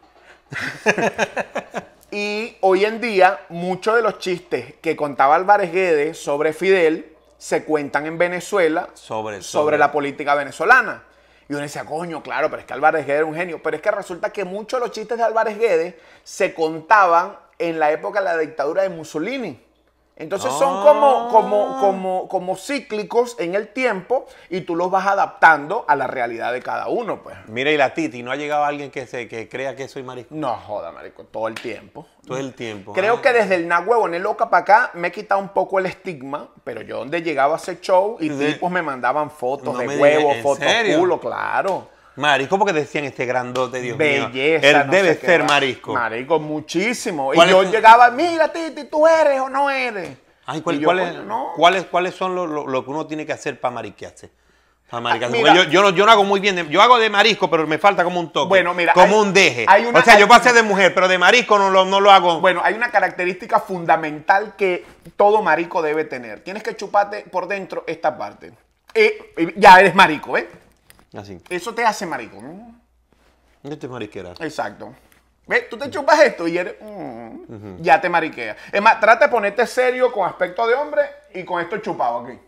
[SPEAKER 1] <laughs>
[SPEAKER 2] Y hoy en día, muchos de los chistes que contaba Álvarez Guede sobre Fidel se cuentan en Venezuela
[SPEAKER 1] Sobre-
[SPEAKER 2] sobre,
[SPEAKER 1] sobre-
[SPEAKER 2] la política venezolana. Y uno decía, coño, claro, pero es que Álvarez Guede era un genio. Pero es que resulta que muchos de los chistes de Álvarez Guede se contaban en la época de la dictadura de Mussolini. Entonces son como, como, como, como cíclicos en el tiempo y tú los vas adaptando a la realidad de cada uno, pues.
[SPEAKER 1] Mira, y la Titi, ¿no ha llegado alguien que, se, que crea que soy marisco?
[SPEAKER 2] No joda, marico, todo el tiempo.
[SPEAKER 1] Todo el tiempo.
[SPEAKER 2] Creo
[SPEAKER 1] Ah.
[SPEAKER 2] que desde el Nahuevo en el Loca para acá me he quitado un poco el estigma, pero yo donde llegaba a hacer show y
[SPEAKER 1] De-
[SPEAKER 2] tipos me mandaban fotos
[SPEAKER 1] No
[SPEAKER 2] de
[SPEAKER 1] me
[SPEAKER 2] huevo,
[SPEAKER 1] digas, ¿en
[SPEAKER 2] fotos
[SPEAKER 1] serio?
[SPEAKER 2] culo, claro.
[SPEAKER 1] Marisco, porque decían este grandote, Dios
[SPEAKER 2] Belleza.
[SPEAKER 1] mío. Él
[SPEAKER 2] no
[SPEAKER 1] debe ser marisco.
[SPEAKER 2] Marico, muchísimo. Y
[SPEAKER 1] ¿Cuál
[SPEAKER 2] yo
[SPEAKER 1] es-
[SPEAKER 2] llegaba, mira, Titi, ¿tú eres o no eres?
[SPEAKER 1] Ay, ¿cuál-
[SPEAKER 2] yo, no.
[SPEAKER 1] cuáles, ¿Cuáles son lo, lo- lo que uno tiene que hacer para mariquearse? Para mariquearse.
[SPEAKER 2] Ah,
[SPEAKER 1] yo, yo no, yo no hago muy bien. de- yo hago de marisco, pero me falta como un toque.
[SPEAKER 2] Bueno, mira,
[SPEAKER 1] Como
[SPEAKER 2] hay-
[SPEAKER 1] un deje.
[SPEAKER 2] hay una-
[SPEAKER 1] o sea, yo
[SPEAKER 2] hay-
[SPEAKER 1] hacer de mujer, pero de marisco no lo, no lo hago.
[SPEAKER 2] Bueno, hay una característica fundamental que todo marico debe tener. Tienes que chuparte por dentro esta parte. Eh, eh, ya eres marico, ¿eh?
[SPEAKER 1] Así.
[SPEAKER 2] Eso te hace marico. ¿no?
[SPEAKER 1] Este es mariquera.
[SPEAKER 2] Exacto. ¿Ves? Tú te chupas esto y eres. mm, Ya te mariqueas. Es más, trata de ponerte serio con aspecto de hombre y con esto chupado aquí.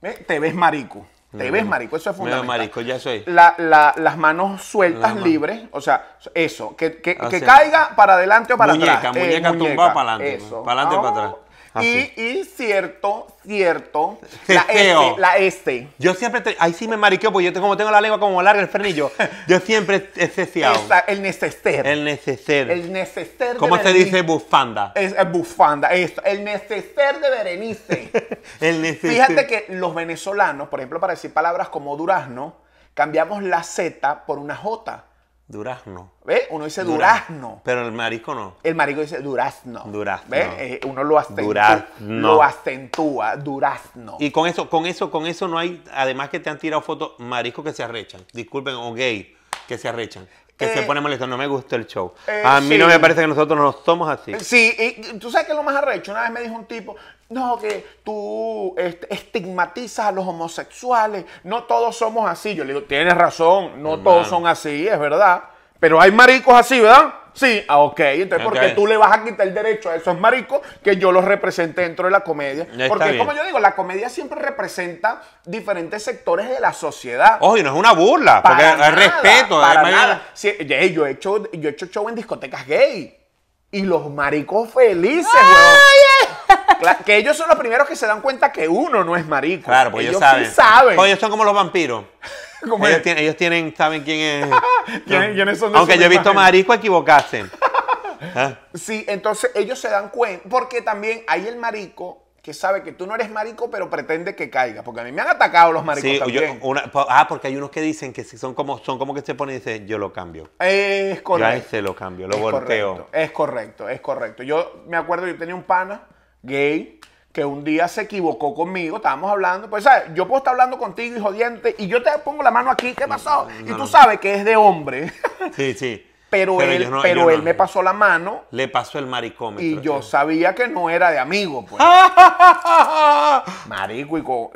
[SPEAKER 2] ¿Ves? Te ves marico. Te ves marico. Eso es
[SPEAKER 1] Me
[SPEAKER 2] fundamental.
[SPEAKER 1] marisco, ya soy.
[SPEAKER 2] La- la- las manos sueltas, libres. O sea, eso. Que, que- caiga para adelante o para
[SPEAKER 1] Muñeca,
[SPEAKER 2] atrás. Eh,
[SPEAKER 1] muñeca tumbada para adelante, para adelante o para atrás. Así.
[SPEAKER 2] Y, y cierto, cierto. <laughs> La este, la este.
[SPEAKER 1] Yo siempre, te- ahí sí me mariqueo, porque yo te- como tengo la lengua como larga el frenillo, <laughs> yo siempre he ceciado.
[SPEAKER 2] Esa, el neceser.
[SPEAKER 1] El neceser.
[SPEAKER 2] El neceser de
[SPEAKER 1] ¿Cómo se
[SPEAKER 2] Berenice.
[SPEAKER 1] dice bufanda?
[SPEAKER 2] Es, es bufanda, esto. El neceser de Berenice. <laughs>
[SPEAKER 1] El neceser.
[SPEAKER 2] Fíjate que los venezolanos, por ejemplo, para decir palabras como durazno, cambiamos la Z por una J.
[SPEAKER 1] Durazno.
[SPEAKER 2] ¿Ves? Uno dice durazno.
[SPEAKER 1] Pero el marisco no.
[SPEAKER 2] El marico dice durazno.
[SPEAKER 1] Durazno.
[SPEAKER 2] ¿Ves? Eh, uno lo acentúa.
[SPEAKER 1] Durazno.
[SPEAKER 2] Lo acentúa, durazno.
[SPEAKER 1] Y con eso, con eso, con eso no hay, además que te han tirado fotos mariscos que se arrechan. Disculpen, o gay que se arrechan. Que
[SPEAKER 2] Eh,
[SPEAKER 1] se ponen molestos. No me gusta el show.
[SPEAKER 2] eh,
[SPEAKER 1] a mí
[SPEAKER 2] sí.
[SPEAKER 1] no me parece que nosotros no somos así.
[SPEAKER 2] Sí, y tú sabes que lo más arrecho, una vez me dijo un tipo, no, que tú este, estigmatizas a los homosexuales, no todos somos así. Yo le digo, tienes razón, no todos son así, es verdad. Pero hay maricos así, ¿verdad? Sí, ah, ok. Entonces, ¿por qué
[SPEAKER 1] Ok.
[SPEAKER 2] tú le vas a quitar el derecho a esos maricos que yo los represente dentro de la comedia?
[SPEAKER 1] Está
[SPEAKER 2] Porque,
[SPEAKER 1] bien.
[SPEAKER 2] como yo digo, la comedia siempre representa diferentes sectores de la sociedad.
[SPEAKER 1] Ojo, y no es una burla, porque
[SPEAKER 2] Para nada,
[SPEAKER 1] respeto.
[SPEAKER 2] Para nada. Sí, yo, he hecho, yo he hecho show en discotecas gay. Y los maricos felices, weón. Cla- Que ellos son los primeros que se dan cuenta que uno no es marico.
[SPEAKER 1] Claro, porque ellos,
[SPEAKER 2] sí
[SPEAKER 1] saben.
[SPEAKER 2] saben.
[SPEAKER 1] Oye, ellos son como los vampiros.
[SPEAKER 2] ¿Cómo
[SPEAKER 1] ellos,
[SPEAKER 2] es?
[SPEAKER 1] tienen, ellos tienen, saben quién es. <laughs>
[SPEAKER 2] ¿Quiénes- quiénes son de
[SPEAKER 1] Aunque yo he visto marisco equivocarse. ¿Ah? <laughs>
[SPEAKER 2] Sí, entonces ellos se dan cuenta. Porque también hay el marico que sabe que tú no eres marico, pero pretende que caiga. Porque a mí me han atacado los maricos
[SPEAKER 1] Sí, yo-
[SPEAKER 2] también.
[SPEAKER 1] una- ah, porque hay unos que dicen que si son como, son como que se ponen y dicen, yo lo cambio.
[SPEAKER 2] Es
[SPEAKER 1] Yo
[SPEAKER 2] correcto.
[SPEAKER 1] ese lo cambio, lo
[SPEAKER 2] es
[SPEAKER 1] volteo.
[SPEAKER 2] correcto, es correcto, es correcto. Yo me acuerdo, yo tenía un pana gay que un día se equivocó conmigo, estábamos hablando, pues sabes, yo puedo estar hablando contigo y jodiente, y yo te pongo la mano aquí, ¿qué pasó? y tú sabes que es de hombre, <laughs>
[SPEAKER 1] Sí, sí.
[SPEAKER 2] pero, él,
[SPEAKER 1] no-
[SPEAKER 2] pero él me pasó la mano
[SPEAKER 1] Le pasó el maricómetro.
[SPEAKER 2] y yo sabía que no era de amigo, pues. <laughs> Marico,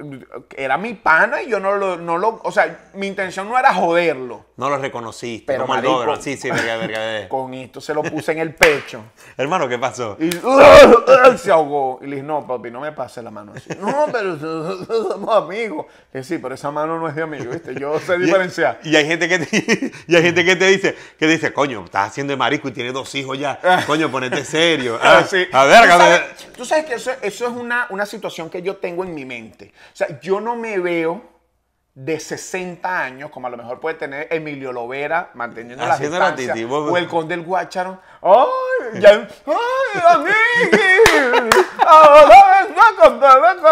[SPEAKER 2] era mi pana y yo no lo, no lo, o sea, mi intención no era joderlo.
[SPEAKER 1] No lo reconociste.
[SPEAKER 2] Pero,
[SPEAKER 1] como el
[SPEAKER 2] marico,
[SPEAKER 1] Doberman. Sí, sí, verga, verga. <laughs>
[SPEAKER 2] Con esto se lo puse en el pecho. <laughs>
[SPEAKER 1] Hermano, ¿qué pasó?
[SPEAKER 2] Y se ahogó. Y le dije, no, papi, no me pase la mano así. No, pero somos amigos. Y sí, pero esa mano no es de amigo, ¿viste? Yo sé <laughs> diferenciar.
[SPEAKER 1] Y hay gente que te, y hay gente que te dice, que dice, coño, estás haciendo de marico y tienes dos hijos ya. Coño, ponete serio. Ah,
[SPEAKER 2] Ah, sí.
[SPEAKER 1] A ver,
[SPEAKER 2] ¿Tú
[SPEAKER 1] a ver.
[SPEAKER 2] sabes, tú sabes que eso, eso es una, una situación que yo tengo en mi mente. O sea, yo no me veo de 60 años, como a lo mejor puede tener Emilio Lovera, manteniendo la distancia, o el conde del Guácharo. ¡Ay, ya, ay, amigui! Ahora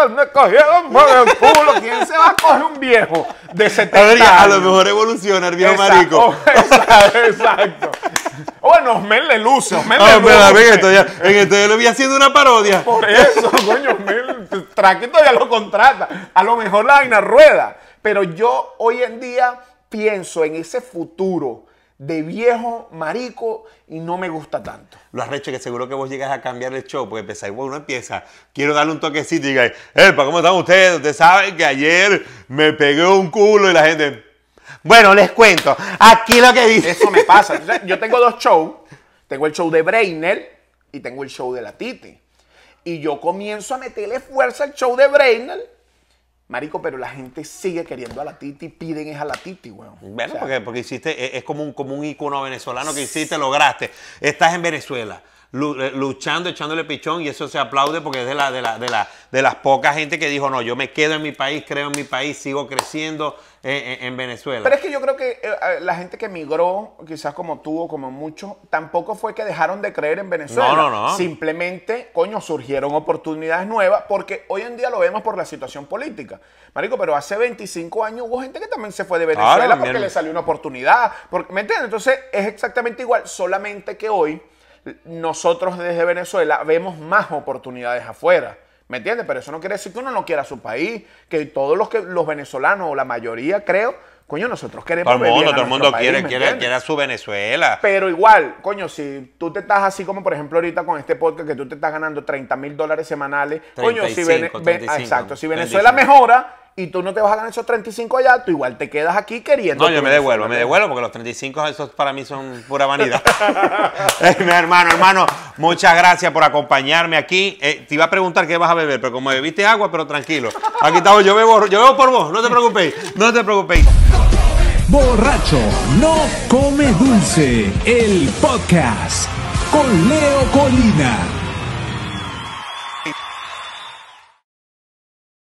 [SPEAKER 2] me cogieron por el culo. ¿Quién se va a coger un viejo de 70
[SPEAKER 1] A ver,
[SPEAKER 2] años?
[SPEAKER 1] a lo mejor evoluciona el viejo
[SPEAKER 2] Exacto,
[SPEAKER 1] marico.
[SPEAKER 2] Exacto, exacto. Bueno, Osmel le luce, Osmel
[SPEAKER 1] Ah,
[SPEAKER 2] le
[SPEAKER 1] pero a ver,
[SPEAKER 2] luce.
[SPEAKER 1] esto ya, en esto ya lo vi haciendo una parodia.
[SPEAKER 2] Por eso, coño, Osmel, Traquito ya lo contrata. A lo mejor la vaina rueda. Pero yo hoy en día pienso en ese futuro de viejo marico y no me gusta tanto.
[SPEAKER 1] Lo arrecho que seguro que vos llegas a cambiar el show, porque empezáis, bueno, uno empieza, quiero darle un toquecito y digáis, Epa, ¿cómo están ustedes? Ustedes saben que ayer me pegué un culo y la gente, bueno, les cuento, aquí lo que dice.
[SPEAKER 2] Eso me pasa. Entonces, yo tengo dos shows. Tengo el show de Brainer y tengo el show de la Titi. Y yo comienzo a meterle fuerza al show de Brainer. Marico, pero la gente sigue queriendo a la Titi, piden es a la Titi, weón.
[SPEAKER 1] Bueno,
[SPEAKER 2] O sea,
[SPEAKER 1] porque, porque hiciste, es- es como un, como un ícono venezolano que hiciste, lograste. Estás en Venezuela, luchando, echándole pichón, y eso se aplaude porque es de, la, de, la, de, la, de las pocas gente que dijo, no, yo me quedo en mi país, creo en mi país, sigo creciendo en, en- en Venezuela.
[SPEAKER 2] Pero es que yo creo que eh, eh, la gente que emigró, quizás como tú o como muchos, tampoco fue que dejaron de creer en Venezuela.
[SPEAKER 1] No, no, no.
[SPEAKER 2] Simplemente, coño, surgieron oportunidades nuevas porque hoy en día lo vemos por la situación política. Marico, pero hace 25 años hubo gente que también se fue de Venezuela porque le salió una oportunidad. Porque, ¿Me entiendes? Entonces es exactamente igual, solamente que hoy nosotros desde Venezuela vemos más oportunidades afuera. ¿Me entiendes? Pero eso no quiere decir que uno no quiera su país, que todos los que los venezolanos o la mayoría creo, coño, nosotros queremos
[SPEAKER 1] todo el mundo, todo el mundo
[SPEAKER 2] país,
[SPEAKER 1] quiere,
[SPEAKER 2] ¿me
[SPEAKER 1] quiere, quiere a su Venezuela.
[SPEAKER 2] Pero igual, coño, si tú te estás así como por ejemplo ahorita con este podcast que tú te estás ganando 30 mil dólares semanales, coño, si,
[SPEAKER 1] 35,
[SPEAKER 2] Vene- Ve-
[SPEAKER 1] 35,
[SPEAKER 2] exacto, si Venezuela
[SPEAKER 1] 35.
[SPEAKER 2] mejora y tú no te vas a ganar esos 35 allá, tú igual te quedas aquí queriendo.
[SPEAKER 1] No, yo me devuelvo, me devuelvo porque los 35 esos para mí son pura vanidad. <laughs> Eh, mi hermano, hermano, muchas gracias por acompañarme aquí. Eh, te iba a preguntar qué vas a beber, pero como bebiste agua, pero tranquilo. Aquí estamos, yo bebo, yo bebo por vos, no te preocupéis, no te preocupéis.
[SPEAKER 3] Borracho no come dulce, el podcast con Leo Colina.